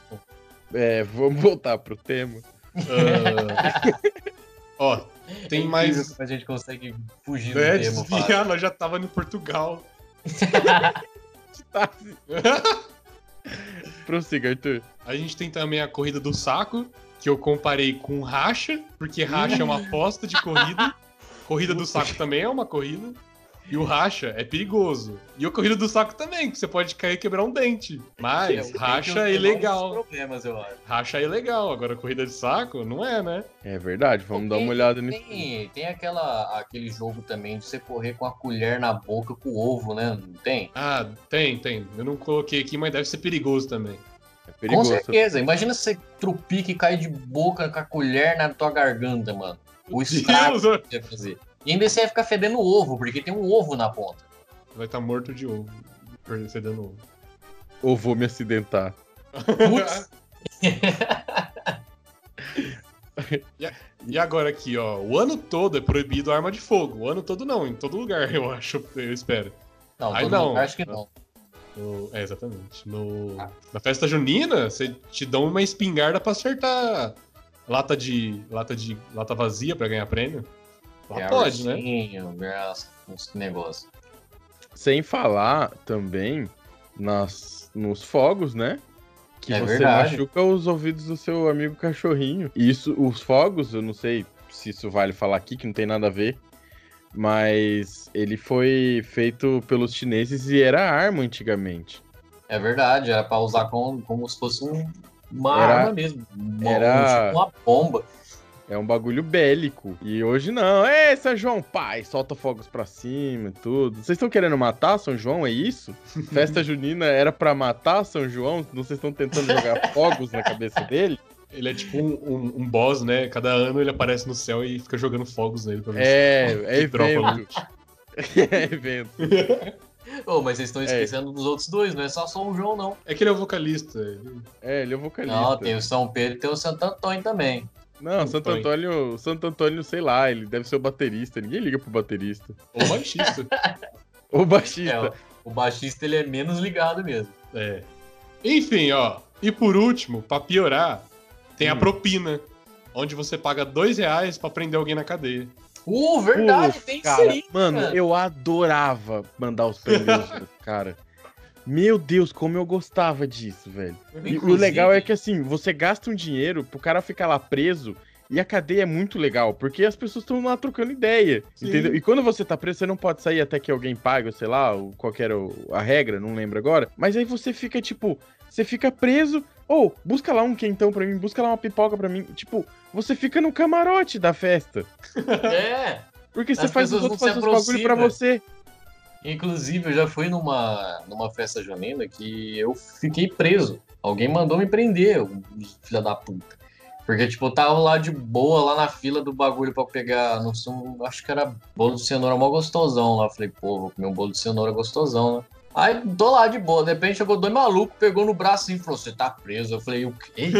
Speaker 1: É, vamos voltar pro tema.
Speaker 3: Ah, Ó, tem
Speaker 2: É
Speaker 3: mais.
Speaker 2: a gente consegue fugir
Speaker 3: Né,
Speaker 2: do tema, Fábio.
Speaker 3: desviar, nós já tava em Portugal.
Speaker 1: Táxi. Prossiga, Arthur.
Speaker 3: A gente tem também a corrida do saco, que eu comparei com racha, porque racha é uma aposta de corrida. Corrida do saco também é uma corrida. E o racha é perigoso. E a corrida do saco também, que você pode cair e quebrar um dente. Mas
Speaker 2: É, o
Speaker 3: racha
Speaker 2: tem
Speaker 3: é
Speaker 2: uns
Speaker 3: ilegal.
Speaker 2: problemas, eu acho.
Speaker 3: Racha é ilegal. Agora corrida de saco não é, né?
Speaker 1: É verdade, vamos dar uma
Speaker 2: Tem-
Speaker 1: olhada nisso.
Speaker 2: Tem, tem aquela, aquele jogo também de você correr com a colher na boca com o ovo, né? Não tem?
Speaker 3: Ah, tem, tem. Eu não coloquei aqui, mas deve ser perigoso também.
Speaker 1: É perigoso.
Speaker 2: Com certeza. Imagina você trupica e cai de boca com a colher na tua garganta, mano. O estrago
Speaker 3: Deus,
Speaker 2: que você ia fazer. E ainda você ia ficar fedendo ovo, porque tem um ovo na ponta.
Speaker 3: vai estar morto de ovo. Fedendo ovo.
Speaker 1: Ou vou me acidentar.
Speaker 2: Putz,
Speaker 3: E agora aqui, ó, o ano todo é proibido arma de fogo. O ano todo não, em todo lugar, eu acho, eu espero.
Speaker 2: não,
Speaker 3: Aí não.
Speaker 2: mundo acho que não.
Speaker 3: No- é, exatamente. No, na festa junina, você te dão uma espingarda pra acertar lata de lata de lata vazia pra ganhar prêmio.
Speaker 2: É
Speaker 3: pode, né?
Speaker 2: graça, uns negócio.
Speaker 1: Sem falar também nas, nos fogos, né? Que
Speaker 2: É
Speaker 1: você
Speaker 2: verdade.
Speaker 1: machuca os ouvidos do seu amigo cachorrinho. E isso, os fogos, eu não sei se isso vale falar aqui, que não tem nada a ver. Mas ele foi feito pelos chineses e era arma antigamente.
Speaker 2: É verdade, era pra usar como, como se fosse um- uma
Speaker 1: Era-
Speaker 2: arma mesmo. Uma,
Speaker 1: era-
Speaker 2: tipo uma bomba.
Speaker 1: É um bagulho bélico. E hoje não. É, São João, pai, solta fogos pra cima e tudo. Vocês estão querendo matar São João, é isso? Festa junina era pra matar São João? Não Vocês estão tentando jogar fogos na cabeça dele?
Speaker 3: Ele é tipo um, um- um boss, né? Cada ano ele aparece no céu e fica jogando fogos nele pra ver
Speaker 1: É,
Speaker 3: se
Speaker 1: é
Speaker 3: dropa
Speaker 1: evento.
Speaker 3: loot.
Speaker 1: É evento.
Speaker 2: Ô, mas vocês estão
Speaker 1: É.
Speaker 2: esquecendo dos outros dois, não é só São João, não.
Speaker 3: É que ele é o vocalista. ele-
Speaker 1: É, ele é o vocalista.
Speaker 2: Não, tem o São Pedro e tem o Santo Antônio também.
Speaker 1: Não, Santo
Speaker 3: Antônio.
Speaker 1: Antônio, Santo Antônio, sei lá, ele deve ser o baterista. Ninguém liga pro baterista.
Speaker 3: Ou baixista.
Speaker 1: O
Speaker 2: É,
Speaker 1: baixista.
Speaker 2: o, o baixista ele é menos ligado mesmo.
Speaker 3: É. Enfim, ó. E por último, pra piorar, tem a
Speaker 1: Hum.
Speaker 3: propina. Onde você paga dois reais pra prender alguém na cadeia.
Speaker 2: Uh, verdade,
Speaker 1: Pô,
Speaker 2: tem
Speaker 1: cara,
Speaker 2: isso aí.
Speaker 1: Mano,
Speaker 2: cara.
Speaker 1: eu adorava mandar os prendeiros, cara. Meu Deus, como eu gostava disso, velho. E o legal é que assim, você gasta um dinheiro pro cara ficar lá preso e a cadeia é muito legal, porque as pessoas estão lá trocando ideia,
Speaker 3: Sim.
Speaker 1: entendeu? E quando você tá preso, você não pode sair até que alguém pague, ou sei lá, ou qualquer o- a regra, não lembro agora. Mas aí você fica tipo, você fica preso, ou busca lá um quentão pra mim, busca lá uma pipoca pra mim, tipo, você fica no camarote da festa,
Speaker 2: É,
Speaker 1: porque você
Speaker 2: As
Speaker 1: faz os outros fazer os bagulho pra você.
Speaker 2: Inclusive, eu já fui numa, numa festa junina que eu fiquei preso. Alguém mandou me prender, filha da puta. Porque, tipo, eu tava lá de boa, lá na fila do bagulho pra pegar, não sei, acho que era bolo de cenoura mó gostosão lá. Eu falei, pô, vou comer um bolo de cenoura gostosão, né? Aí tô lá de boa, de repente chegou dois malucos, pegou no braço e falou: Você tá preso? Eu falei: O quê?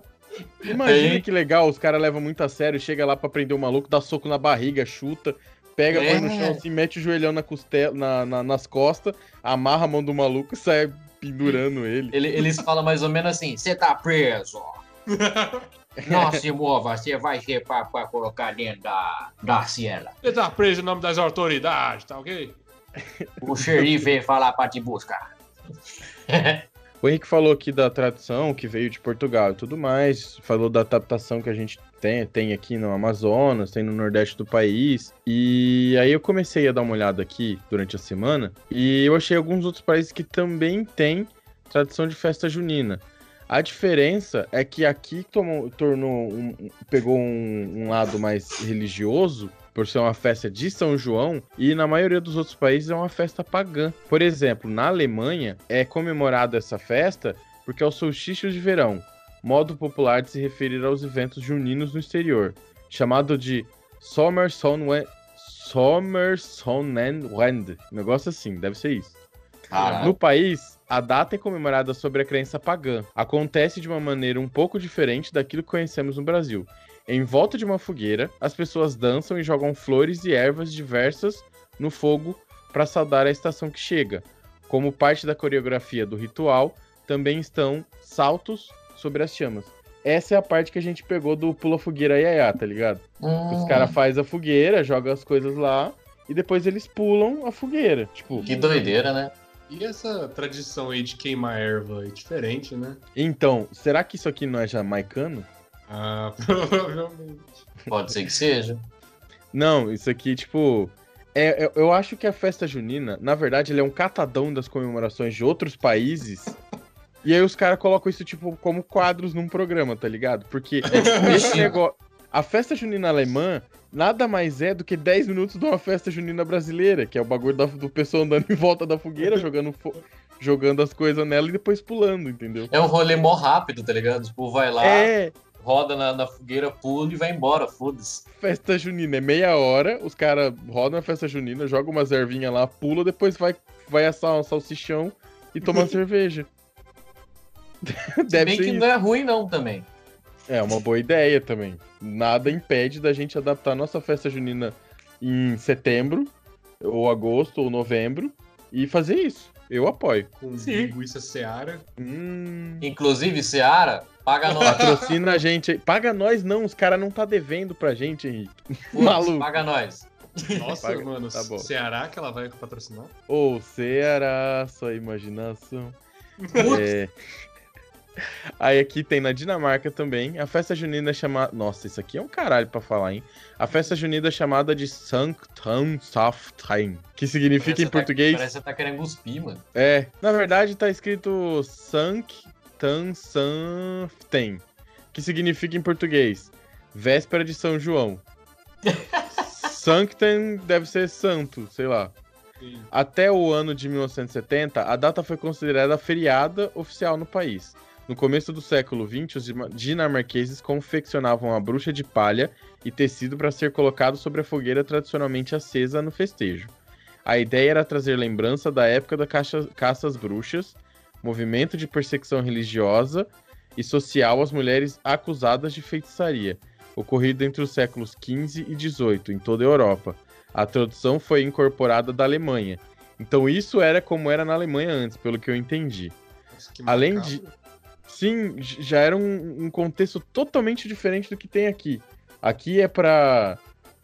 Speaker 1: Imagina Aí... que legal, os caras levam muito a sério, chega lá pra prender o maluco, dá soco na barriga, chuta, pega, é. põe no chão assim, mete o joelhão na costela, na, na, nas costas, amarra a mão do maluco e sai pendurando ele.
Speaker 2: ele eles falam mais ou menos assim: Você tá preso. Não se mova, você vai ser pra, pra colocar dentro da, da ciela.
Speaker 3: Você tá preso em nome das autoridades, tá ok?
Speaker 2: O xerife veio falar pra te buscar.
Speaker 1: O Henrique falou aqui da tradição que veio de Portugal e tudo mais, falou da adaptação que a gente tem, tem aqui no Amazonas, tem no Nordeste do país. E aí eu comecei a dar uma olhada aqui durante a semana e eu achei alguns outros países que também têm tradição de festa junina. A diferença é que aqui tomou, tornou um, pegou um, um lado mais religioso por ser uma festa de São João, e na maioria dos outros países é uma festa pagã. Por exemplo, na Alemanha é comemorada essa festa porque é o solstício de verão, modo popular de se referir aos eventos juninos no exterior, chamado de Sommersonnenwende. Sommersonnenwende. Negócio assim, deve ser isso. Caralho. No país, a data é comemorada sobre a crença pagã. Acontece de uma maneira um pouco diferente daquilo que conhecemos no Brasil. Em volta de uma fogueira, as pessoas dançam e jogam flores e ervas diversas no fogo para saudar a estação que chega. Como parte da coreografia do ritual, também estão saltos sobre as chamas. Essa é a parte que a gente pegou do Pula Fogueira Yaya, tá ligado? Hum. Os caras fazem a fogueira, jogam as coisas lá e depois eles pulam a fogueira. Tipo,
Speaker 2: que doideira, né?
Speaker 3: E essa tradição aí de queimar erva é diferente, né?
Speaker 1: Então, será que isso aqui não é jamaicano?
Speaker 3: Ah, provavelmente.
Speaker 2: Pode ser que seja.
Speaker 1: Não, isso aqui, tipo. É, é, eu acho que a festa junina, na verdade, ele é um catadão das comemorações de outros países. e aí os caras colocam isso, tipo, como quadros num programa, tá ligado? Porque esse negócio. A festa junina alemã nada mais é do que 10 minutos de uma festa junina brasileira, que é o bagulho da, do pessoal andando em volta da fogueira, jogando, fo jogando as coisas nela e depois pulando, entendeu?
Speaker 2: É um rolê mó rápido, tá ligado? Tipo, vai lá. É roda na, na fogueira, pula e vai embora, foda-se.
Speaker 1: Festa junina é meia hora, os caras rodam a festa junina, jogam umas ervinhas lá, pula, depois vai, vai assar um salsichão e tomar cerveja.
Speaker 2: Deve bem que isso. não é ruim não também.
Speaker 1: É uma boa ideia também. Nada impede da gente adaptar nossa festa junina em setembro, ou agosto, ou novembro, e fazer isso. Eu apoio.
Speaker 3: Com Sim. linguiça Seara.
Speaker 1: Hum.
Speaker 2: Inclusive, Seara, paga nós.
Speaker 1: Patrocina a gente. Paga nós não, os caras não tá devendo pra gente, Henrique.
Speaker 2: Putz, Maluco. Paga nós.
Speaker 3: Nossa, paga. mano, tá bom. Ceará que ela vai patrocinar?
Speaker 1: Ô, oh, Ceará, sua imaginação. É... Aí aqui tem na Dinamarca também. A festa junina é chamada. Nossa, isso aqui é um caralho pra falar, hein? A festa junina é chamada de Sanktansaftheim, que significa parece em tá- português.
Speaker 2: Tá, parece que você tá querendo cuspir, mano.
Speaker 1: É, na verdade tá escrito Sanktansaftheim, que significa em português véspera de São João. Sancten deve ser santo, sei lá. Sim. Até o ano de 1970, a data foi considerada feriada oficial no país. No começo do século XX, os dinamarqueses confeccionavam a bruxa de palha e tecido para ser colocado sobre a fogueira tradicionalmente acesa no festejo. A ideia era trazer lembrança da época da caça, caça às bruxas, movimento de perseguição religiosa e social às mulheres acusadas de feitiçaria, ocorrido entre os séculos XV e XVIII em toda a Europa. A tradução foi incorporada da Alemanha. Então isso era como era na Alemanha antes, pelo que eu entendi. Além de Sim, já era um, um, contexto totalmente diferente do que tem aqui. Aqui é pra,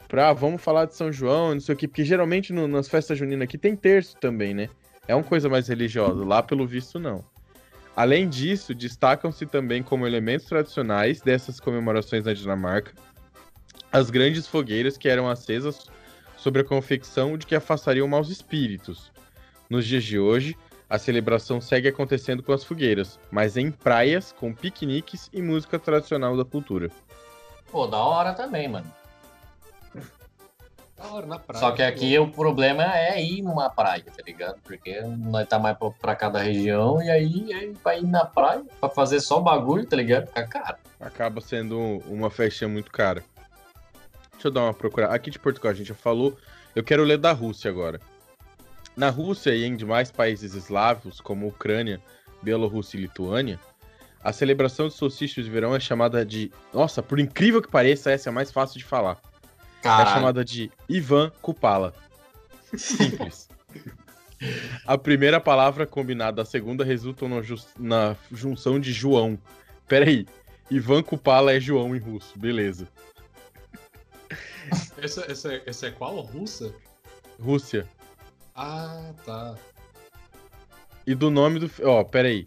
Speaker 1: pra vamos falar de São João, não sei o que, porque geralmente no, nas festas juninas aqui tem terço também, né? É uma coisa mais religiosa, lá pelo visto não. Além disso, destacam-se também como elementos tradicionais dessas comemorações na Dinamarca as grandes fogueiras que eram acesas sobre a confecção de que afastariam maus espíritos. Nos dias de hoje, a celebração segue acontecendo com as fogueiras, mas em praias, com piqueniques e música tradicional da cultura.
Speaker 2: Pô, da hora também, mano.
Speaker 3: Da hora, na praia.
Speaker 2: Só que aqui o problema é ir numa praia, tá ligado? Porque nós tá mais pra, cada região e aí, aí pra ir na praia, pra fazer só bagulho, tá ligado? Fica caro.
Speaker 1: Acaba sendo uma festinha muito cara. Deixa eu dar uma procurada. Aqui de Portugal a gente já falou. Eu quero ler da Rússia agora. Na Rússia e em demais países eslavos, como Ucrânia, Bielorrússia e Lituânia, a celebração do solstício de verão é chamada de. Nossa, por incrível que pareça, essa é a mais fácil de falar. É
Speaker 2: Caralho.
Speaker 1: chamada de Ivan Kupala. Simples. a primeira palavra combinada, a segunda resultam na junção de João. Peraí. Ivan Kupala é João em russo, beleza.
Speaker 3: Essa, essa, essa é qual? Russa?
Speaker 1: Rússia.
Speaker 3: Ah, tá.
Speaker 1: E do nome do. Ó, peraí.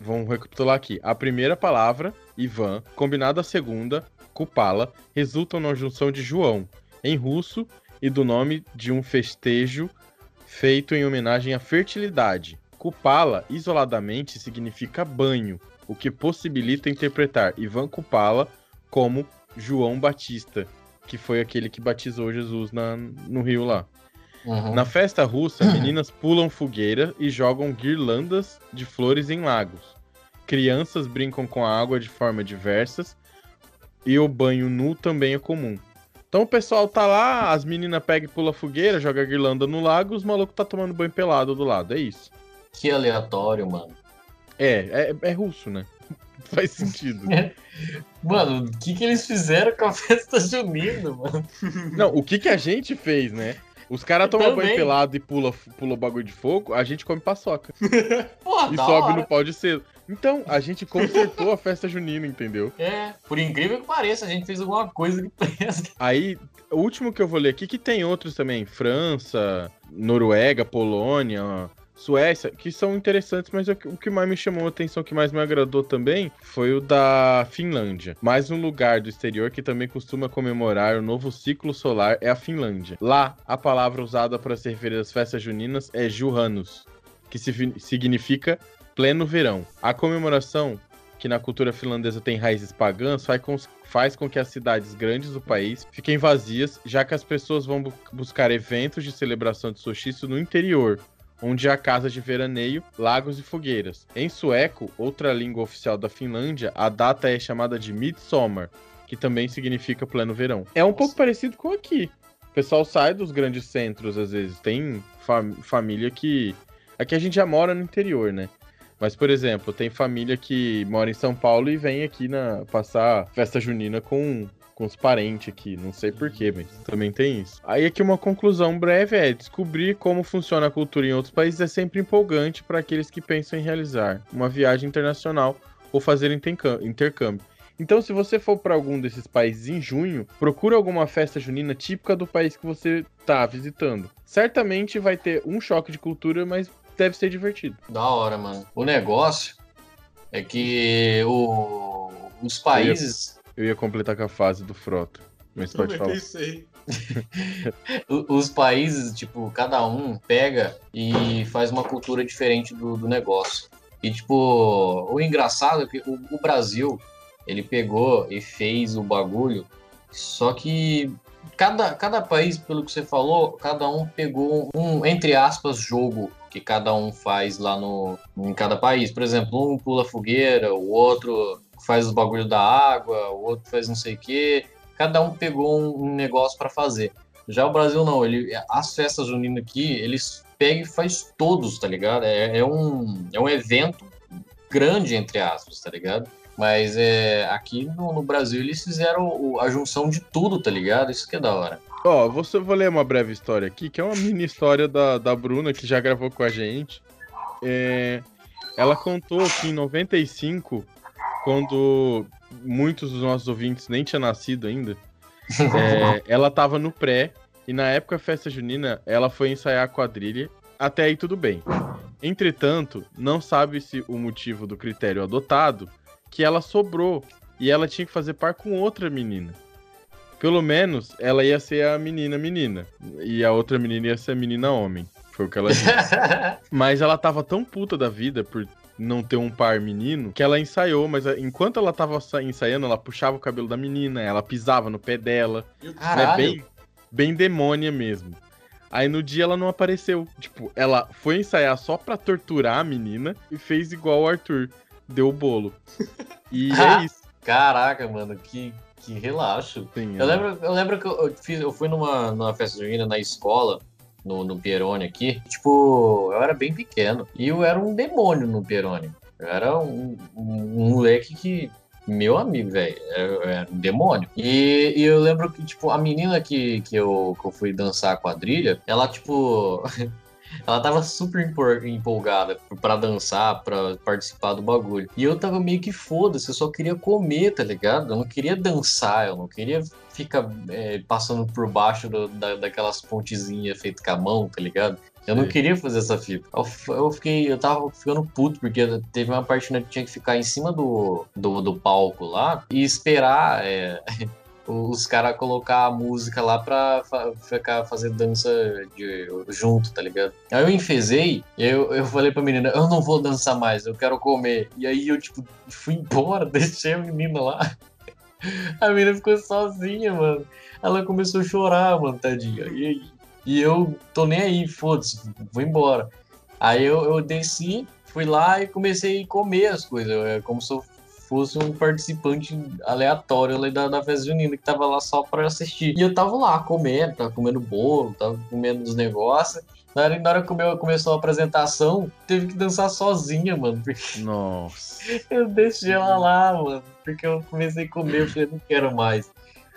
Speaker 1: Vamos recapitular aqui. A primeira palavra, Ivan, combinada a segunda, Kupala, resultam na junção de João, em russo, e do nome de um festejo feito em homenagem à fertilidade. Kupala, isoladamente, significa banho, o que possibilita interpretar Ivan Kupala como João Batista, que foi aquele que batizou Jesus na- no rio lá.
Speaker 2: Uhum.
Speaker 1: Na festa russa, meninas pulam fogueira e jogam guirlandas de flores em lagos. Crianças brincam com a água de forma diversas e o banho nu também é comum. Então o pessoal tá lá, as meninas pegam e pula fogueira, joga guirlanda no lago, os malucos tá tomando banho pelado do lado, é isso.
Speaker 2: Que aleatório, mano.
Speaker 1: É, é, é russo, né? Faz sentido.
Speaker 2: Mano, o que que eles fizeram com a festa junina, mano?
Speaker 1: Não, o que que a gente fez, né? Os caras tomam banho pelado e pula, pula bagulho de fogo, a gente come paçoca.
Speaker 2: Porra,
Speaker 1: E sobe
Speaker 2: hora.
Speaker 1: no pau de cedo. Então, a gente consertou a festa junina, entendeu?
Speaker 2: É, por incrível que pareça, a gente fez alguma coisa que presta.
Speaker 1: Aí, o último que eu vou ler aqui, que tem outros também, França, Noruega, Polônia, Suécia, que são interessantes, mas o que- o que mais me chamou a atenção, que mais me agradou também, foi o da Finlândia. Mais um lugar do exterior que também costuma comemorar o novo ciclo solar é a Finlândia. Lá, a palavra usada para se referir às festas juninas é Juhannus, que significa pleno verão. A comemoração que na cultura finlandesa tem raízes pagãs, faz com, faz com que as cidades grandes do país fiquem vazias, já que as pessoas vão bu- buscar eventos de celebração de solstício no interior, onde há casas de veraneio, lagos e fogueiras. Em sueco, outra língua oficial da Finlândia, a data é chamada de Midsommar, que também significa pleno verão. É um pouco parecido com aqui. O pessoal sai dos grandes centros, às vezes. Tem fam- família que. Aqui a gente já mora no interior, né? Mas, por exemplo, tem família que mora em São Paulo e vem aqui na passar festa junina com, com os parentes aqui. Não sei porquê, mas também tem isso. Aí aqui uma conclusão breve é descobrir como funciona a cultura em outros países é sempre empolgante para aqueles que pensam em realizar uma viagem internacional ou fazer intercâmbio. Então, se você for para algum desses países em junho, procure alguma festa junina típica do país que você tá visitando. Certamente vai ter um choque de cultura, mas deve ser divertido.
Speaker 2: Da hora, mano. O negócio é que o- os países.
Speaker 1: Eu ia completar com a fase do Frota. Mas pode
Speaker 3: Também
Speaker 1: falar.
Speaker 3: pensei.
Speaker 2: o- Os países, tipo, cada um pega e faz uma cultura diferente do, do negócio. E, tipo, o engraçado é que o, o Brasil, ele pegou e fez o bagulho, só que cada, cada país, pelo que você falou, cada um pegou um, entre aspas, jogo que cada um faz lá no, em cada país. Por exemplo, um pula fogueira, o outro faz os bagulho da água, o outro faz não sei o quê. Cada um pegou um, negócio para fazer. Já o Brasil não, ele, as festas juninas aqui, eles pegam e faz todos, tá ligado? É, é um, é um evento grande, entre aspas, tá ligado? Mas é, aqui no, no Brasil eles fizeram o- a junção de tudo, tá ligado? Isso que é da hora.
Speaker 1: Ó, você vou ler uma breve história aqui, que é uma mini história da, da Bruna, que já gravou com a gente. É, ela contou que em 95, quando muitos dos nossos ouvintes nem tinham nascido ainda, é, ela tava no pré, e na época festa junina, ela foi ensaiar a quadrilha, até aí tudo bem. Entretanto, não sabe-se o motivo do critério adotado, que ela sobrou, e ela tinha que fazer par com outra menina. Pelo menos ela ia ser a menina menina. E a outra menina ia ser a menina homem. Foi o que ela disse. mas ela tava tão puta da vida por não ter um par menino que ela ensaiou, mas a- enquanto ela tava sa- ensaiando, ela puxava o cabelo da menina, ela pisava no pé dela. Né?
Speaker 2: Caralho.
Speaker 1: Bem, bem demônia mesmo. Aí no dia ela não apareceu. Tipo, ela foi ensaiar só pra torturar a menina e fez igual o Arthur. Deu o bolo. E é isso.
Speaker 2: Caraca, mano, que, que relaxo.
Speaker 1: Sim,
Speaker 2: Eu
Speaker 1: é.
Speaker 2: lembro, eu lembro que eu, fiz, eu fui numa, numa festa junina na escola, no, no Pierone aqui. Tipo, eu era bem pequeno. E eu era um demônio no Pierone. Eu era um, um, moleque que. Meu amigo, velho. Era um demônio. E, e eu lembro que, tipo, a menina que, que, eu, que eu fui dançar a quadrilha, ela, tipo. Ela tava super empolgada pra dançar, pra participar do bagulho. E eu tava meio que foda-se, eu só queria comer, tá ligado? Eu não queria dançar, eu não queria ficar é, passando por baixo do- da, daquelas pontezinhas feitas com a mão, tá ligado? Eu não queria fazer essa fita. Eu, eu fiquei, eu tava ficando puto, porque teve uma parte né, que tinha que ficar em cima do, do, do palco lá e esperar é, os caras colocar a música lá pra fa- ficar fazer dança de, junto, tá ligado? Aí eu enfezei, e eu, eu falei pra menina, eu não vou dançar mais, eu quero comer. E aí eu, tipo, fui embora, deixei a menina lá. A menina ficou sozinha, mano. Ela começou a chorar, mano, tadinha. E, e eu tô nem aí, foda-se, vou embora. Aí eu, eu desci, fui lá e comecei a comer as coisas. É como se eu fosse um participante aleatório ali da, da festa junina que tava lá só pra assistir. E eu tava lá comendo, tava comendo bolo, tava comendo os negócios. Na hora, na hora que come- começou a apresentação, teve que dançar sozinha, mano. Porque
Speaker 1: Nossa.
Speaker 2: eu deixei ela lá, mano. Porque eu comecei a comer, eu falei, não quero mais.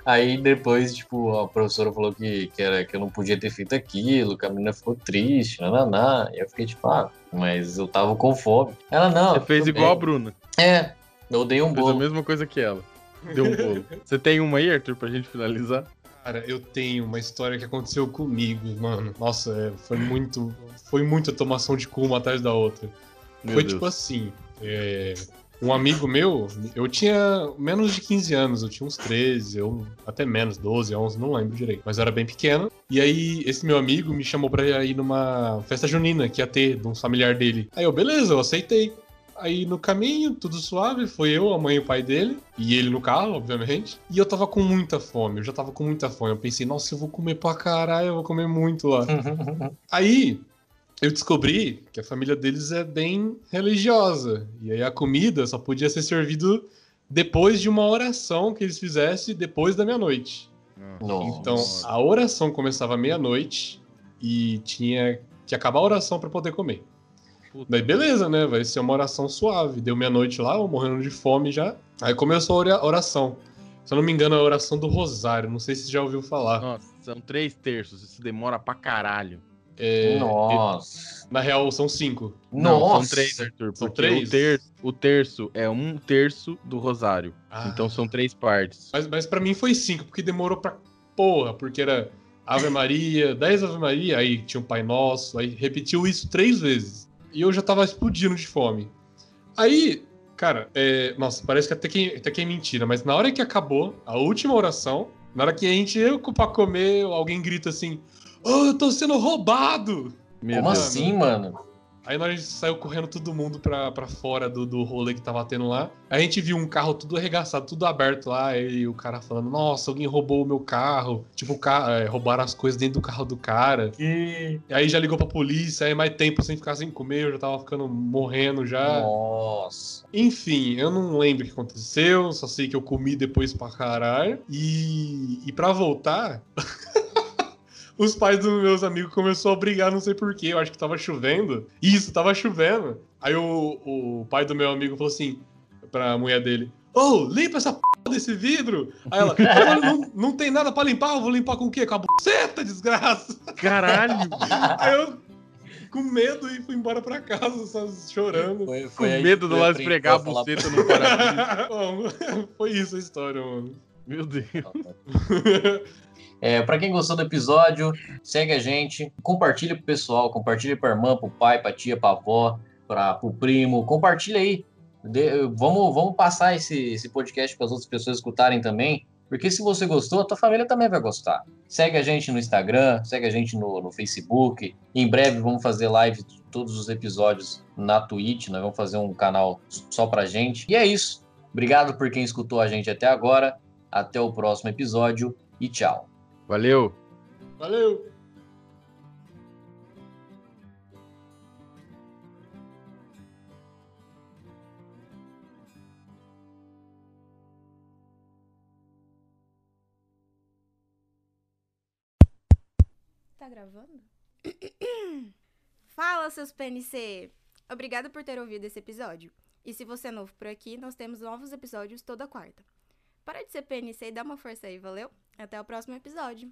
Speaker 2: Aí depois, tipo, a professora falou que, que, era, que eu não podia ter feito aquilo, que a menina ficou triste, nananá. E eu fiquei tipo, ah, mas eu tava com fome. Ela, não.
Speaker 1: Você fez igual a
Speaker 2: bem.
Speaker 1: Bruna.
Speaker 2: É, eu dei um
Speaker 1: Fez a
Speaker 2: bolo.
Speaker 1: mesma coisa que ela. Deu um bolo. Você tem uma aí, Arthur, pra gente finalizar?
Speaker 3: Cara, eu tenho uma história que aconteceu comigo, mano. Nossa, é, foi muito. Foi muita tomação de cu uma atrás da outra.
Speaker 1: Meu
Speaker 3: foi
Speaker 1: Deus.
Speaker 3: tipo assim. é, um amigo meu, eu tinha menos de 15 anos, eu tinha uns 13, ou até menos, 12, 11, não lembro direito. Mas eu era bem pequeno. E aí, esse meu amigo me chamou pra ir numa festa junina que ia ter, de um familiar dele. Aí eu, beleza, eu aceitei. Aí no caminho, tudo suave, foi eu, a mãe e o pai dele, e ele no carro, obviamente. E eu tava com muita fome, eu já tava com muita fome. Eu pensei, nossa, eu vou comer pra caralho, eu vou comer muito lá. Aí eu descobri que a família deles é bem religiosa. E aí a comida só podia ser servido depois de uma oração que eles fizessem depois da meia-noite.
Speaker 2: Nossa.
Speaker 3: Então a oração começava meia-noite e tinha que acabar a oração pra poder comer.
Speaker 1: Puta.
Speaker 3: Daí beleza, né? Vai ser uma oração suave. Deu meia-noite lá, eu morrendo de fome já. Aí começou a ora- oração. Se eu não me engano, é a oração do Rosário. Não sei se você já ouviu falar.
Speaker 1: Nossa, são três terços. Isso demora pra caralho.
Speaker 3: É,
Speaker 2: Nossa.
Speaker 3: Na real, são cinco.
Speaker 1: Não,
Speaker 2: Nossa.
Speaker 1: são três, Arthur.
Speaker 3: São três?
Speaker 1: O, terço, o terço é um terço do rosário.
Speaker 3: Ah.
Speaker 1: Então são três partes.
Speaker 3: Mas, mas para mim foi cinco, porque demorou pra porra, porque era Ave Maria, 10 Ave Maria, aí tinha o Pai Nosso, aí repetiu isso três vezes. E eu já tava explodindo de fome. Aí, cara, é, nossa, parece que até que, até que é mentira, mas na hora que acabou a última oração, na hora que a gente ia pra comer, alguém grita assim: Oh, eu tô sendo roubado!
Speaker 1: Meu
Speaker 2: Como
Speaker 1: Deus.
Speaker 2: assim, mano?
Speaker 3: Aí nós saiu correndo todo mundo pra, pra fora do, do rolê que tava tendo lá. Aí a gente viu um carro tudo arregaçado, tudo aberto lá. E o cara falando: Nossa, alguém roubou o meu carro. Tipo, o ca- é, roubaram as coisas dentro do carro do cara.
Speaker 2: Que.
Speaker 3: E aí já ligou pra polícia. Aí mais tempo sem ficar sem comer. Eu já tava ficando morrendo já.
Speaker 2: Nossa.
Speaker 3: Enfim, eu não lembro o que aconteceu. Só sei que eu comi depois pra caralho. E, e pra voltar. Os pais dos meus amigos começaram a brigar, não sei porquê. Eu acho que tava chovendo. Isso, tava chovendo. Aí o, o pai do meu amigo falou assim pra mulher dele: Ô, limpa essa p desse vidro. Aí ela: "Mas não, não tem nada pra limpar, eu vou limpar com o quê? Com a buceta, desgraça.
Speaker 1: Caralho!
Speaker 3: Aí eu, com medo, e fui embora pra casa, só chorando.
Speaker 2: Foi,
Speaker 1: Com
Speaker 2: foi aí
Speaker 1: medo
Speaker 2: eu
Speaker 1: lá esfregar a buceta no para
Speaker 3: Bom, Foi isso a história, mano.
Speaker 1: Meu Deus.
Speaker 2: É, para quem gostou do episódio, segue a gente, compartilha pro pessoal, compartilha pra irmã, pro pai, pra tia, pra avó, pra, pro primo, compartilha aí. De- vamos, vamos passar esse, esse podcast para as outras pessoas escutarem também, porque se você gostou, a tua família também vai gostar. Segue a gente no Instagram, segue a gente no, no Facebook. Em breve vamos fazer live de todos os episódios na Twitch, nós vamos fazer um canal só pra gente. E é isso. Obrigado por quem escutou a gente até agora. Até o próximo episódio e tchau.
Speaker 1: Valeu!
Speaker 3: Valeu!
Speaker 4: Tá gravando? Fala, seus PNC! Obrigada por ter ouvido esse episódio. E se você é novo por aqui, nós temos novos episódios toda quarta. Para de ser PNC e dá uma força aí, valeu? Até o próximo episódio.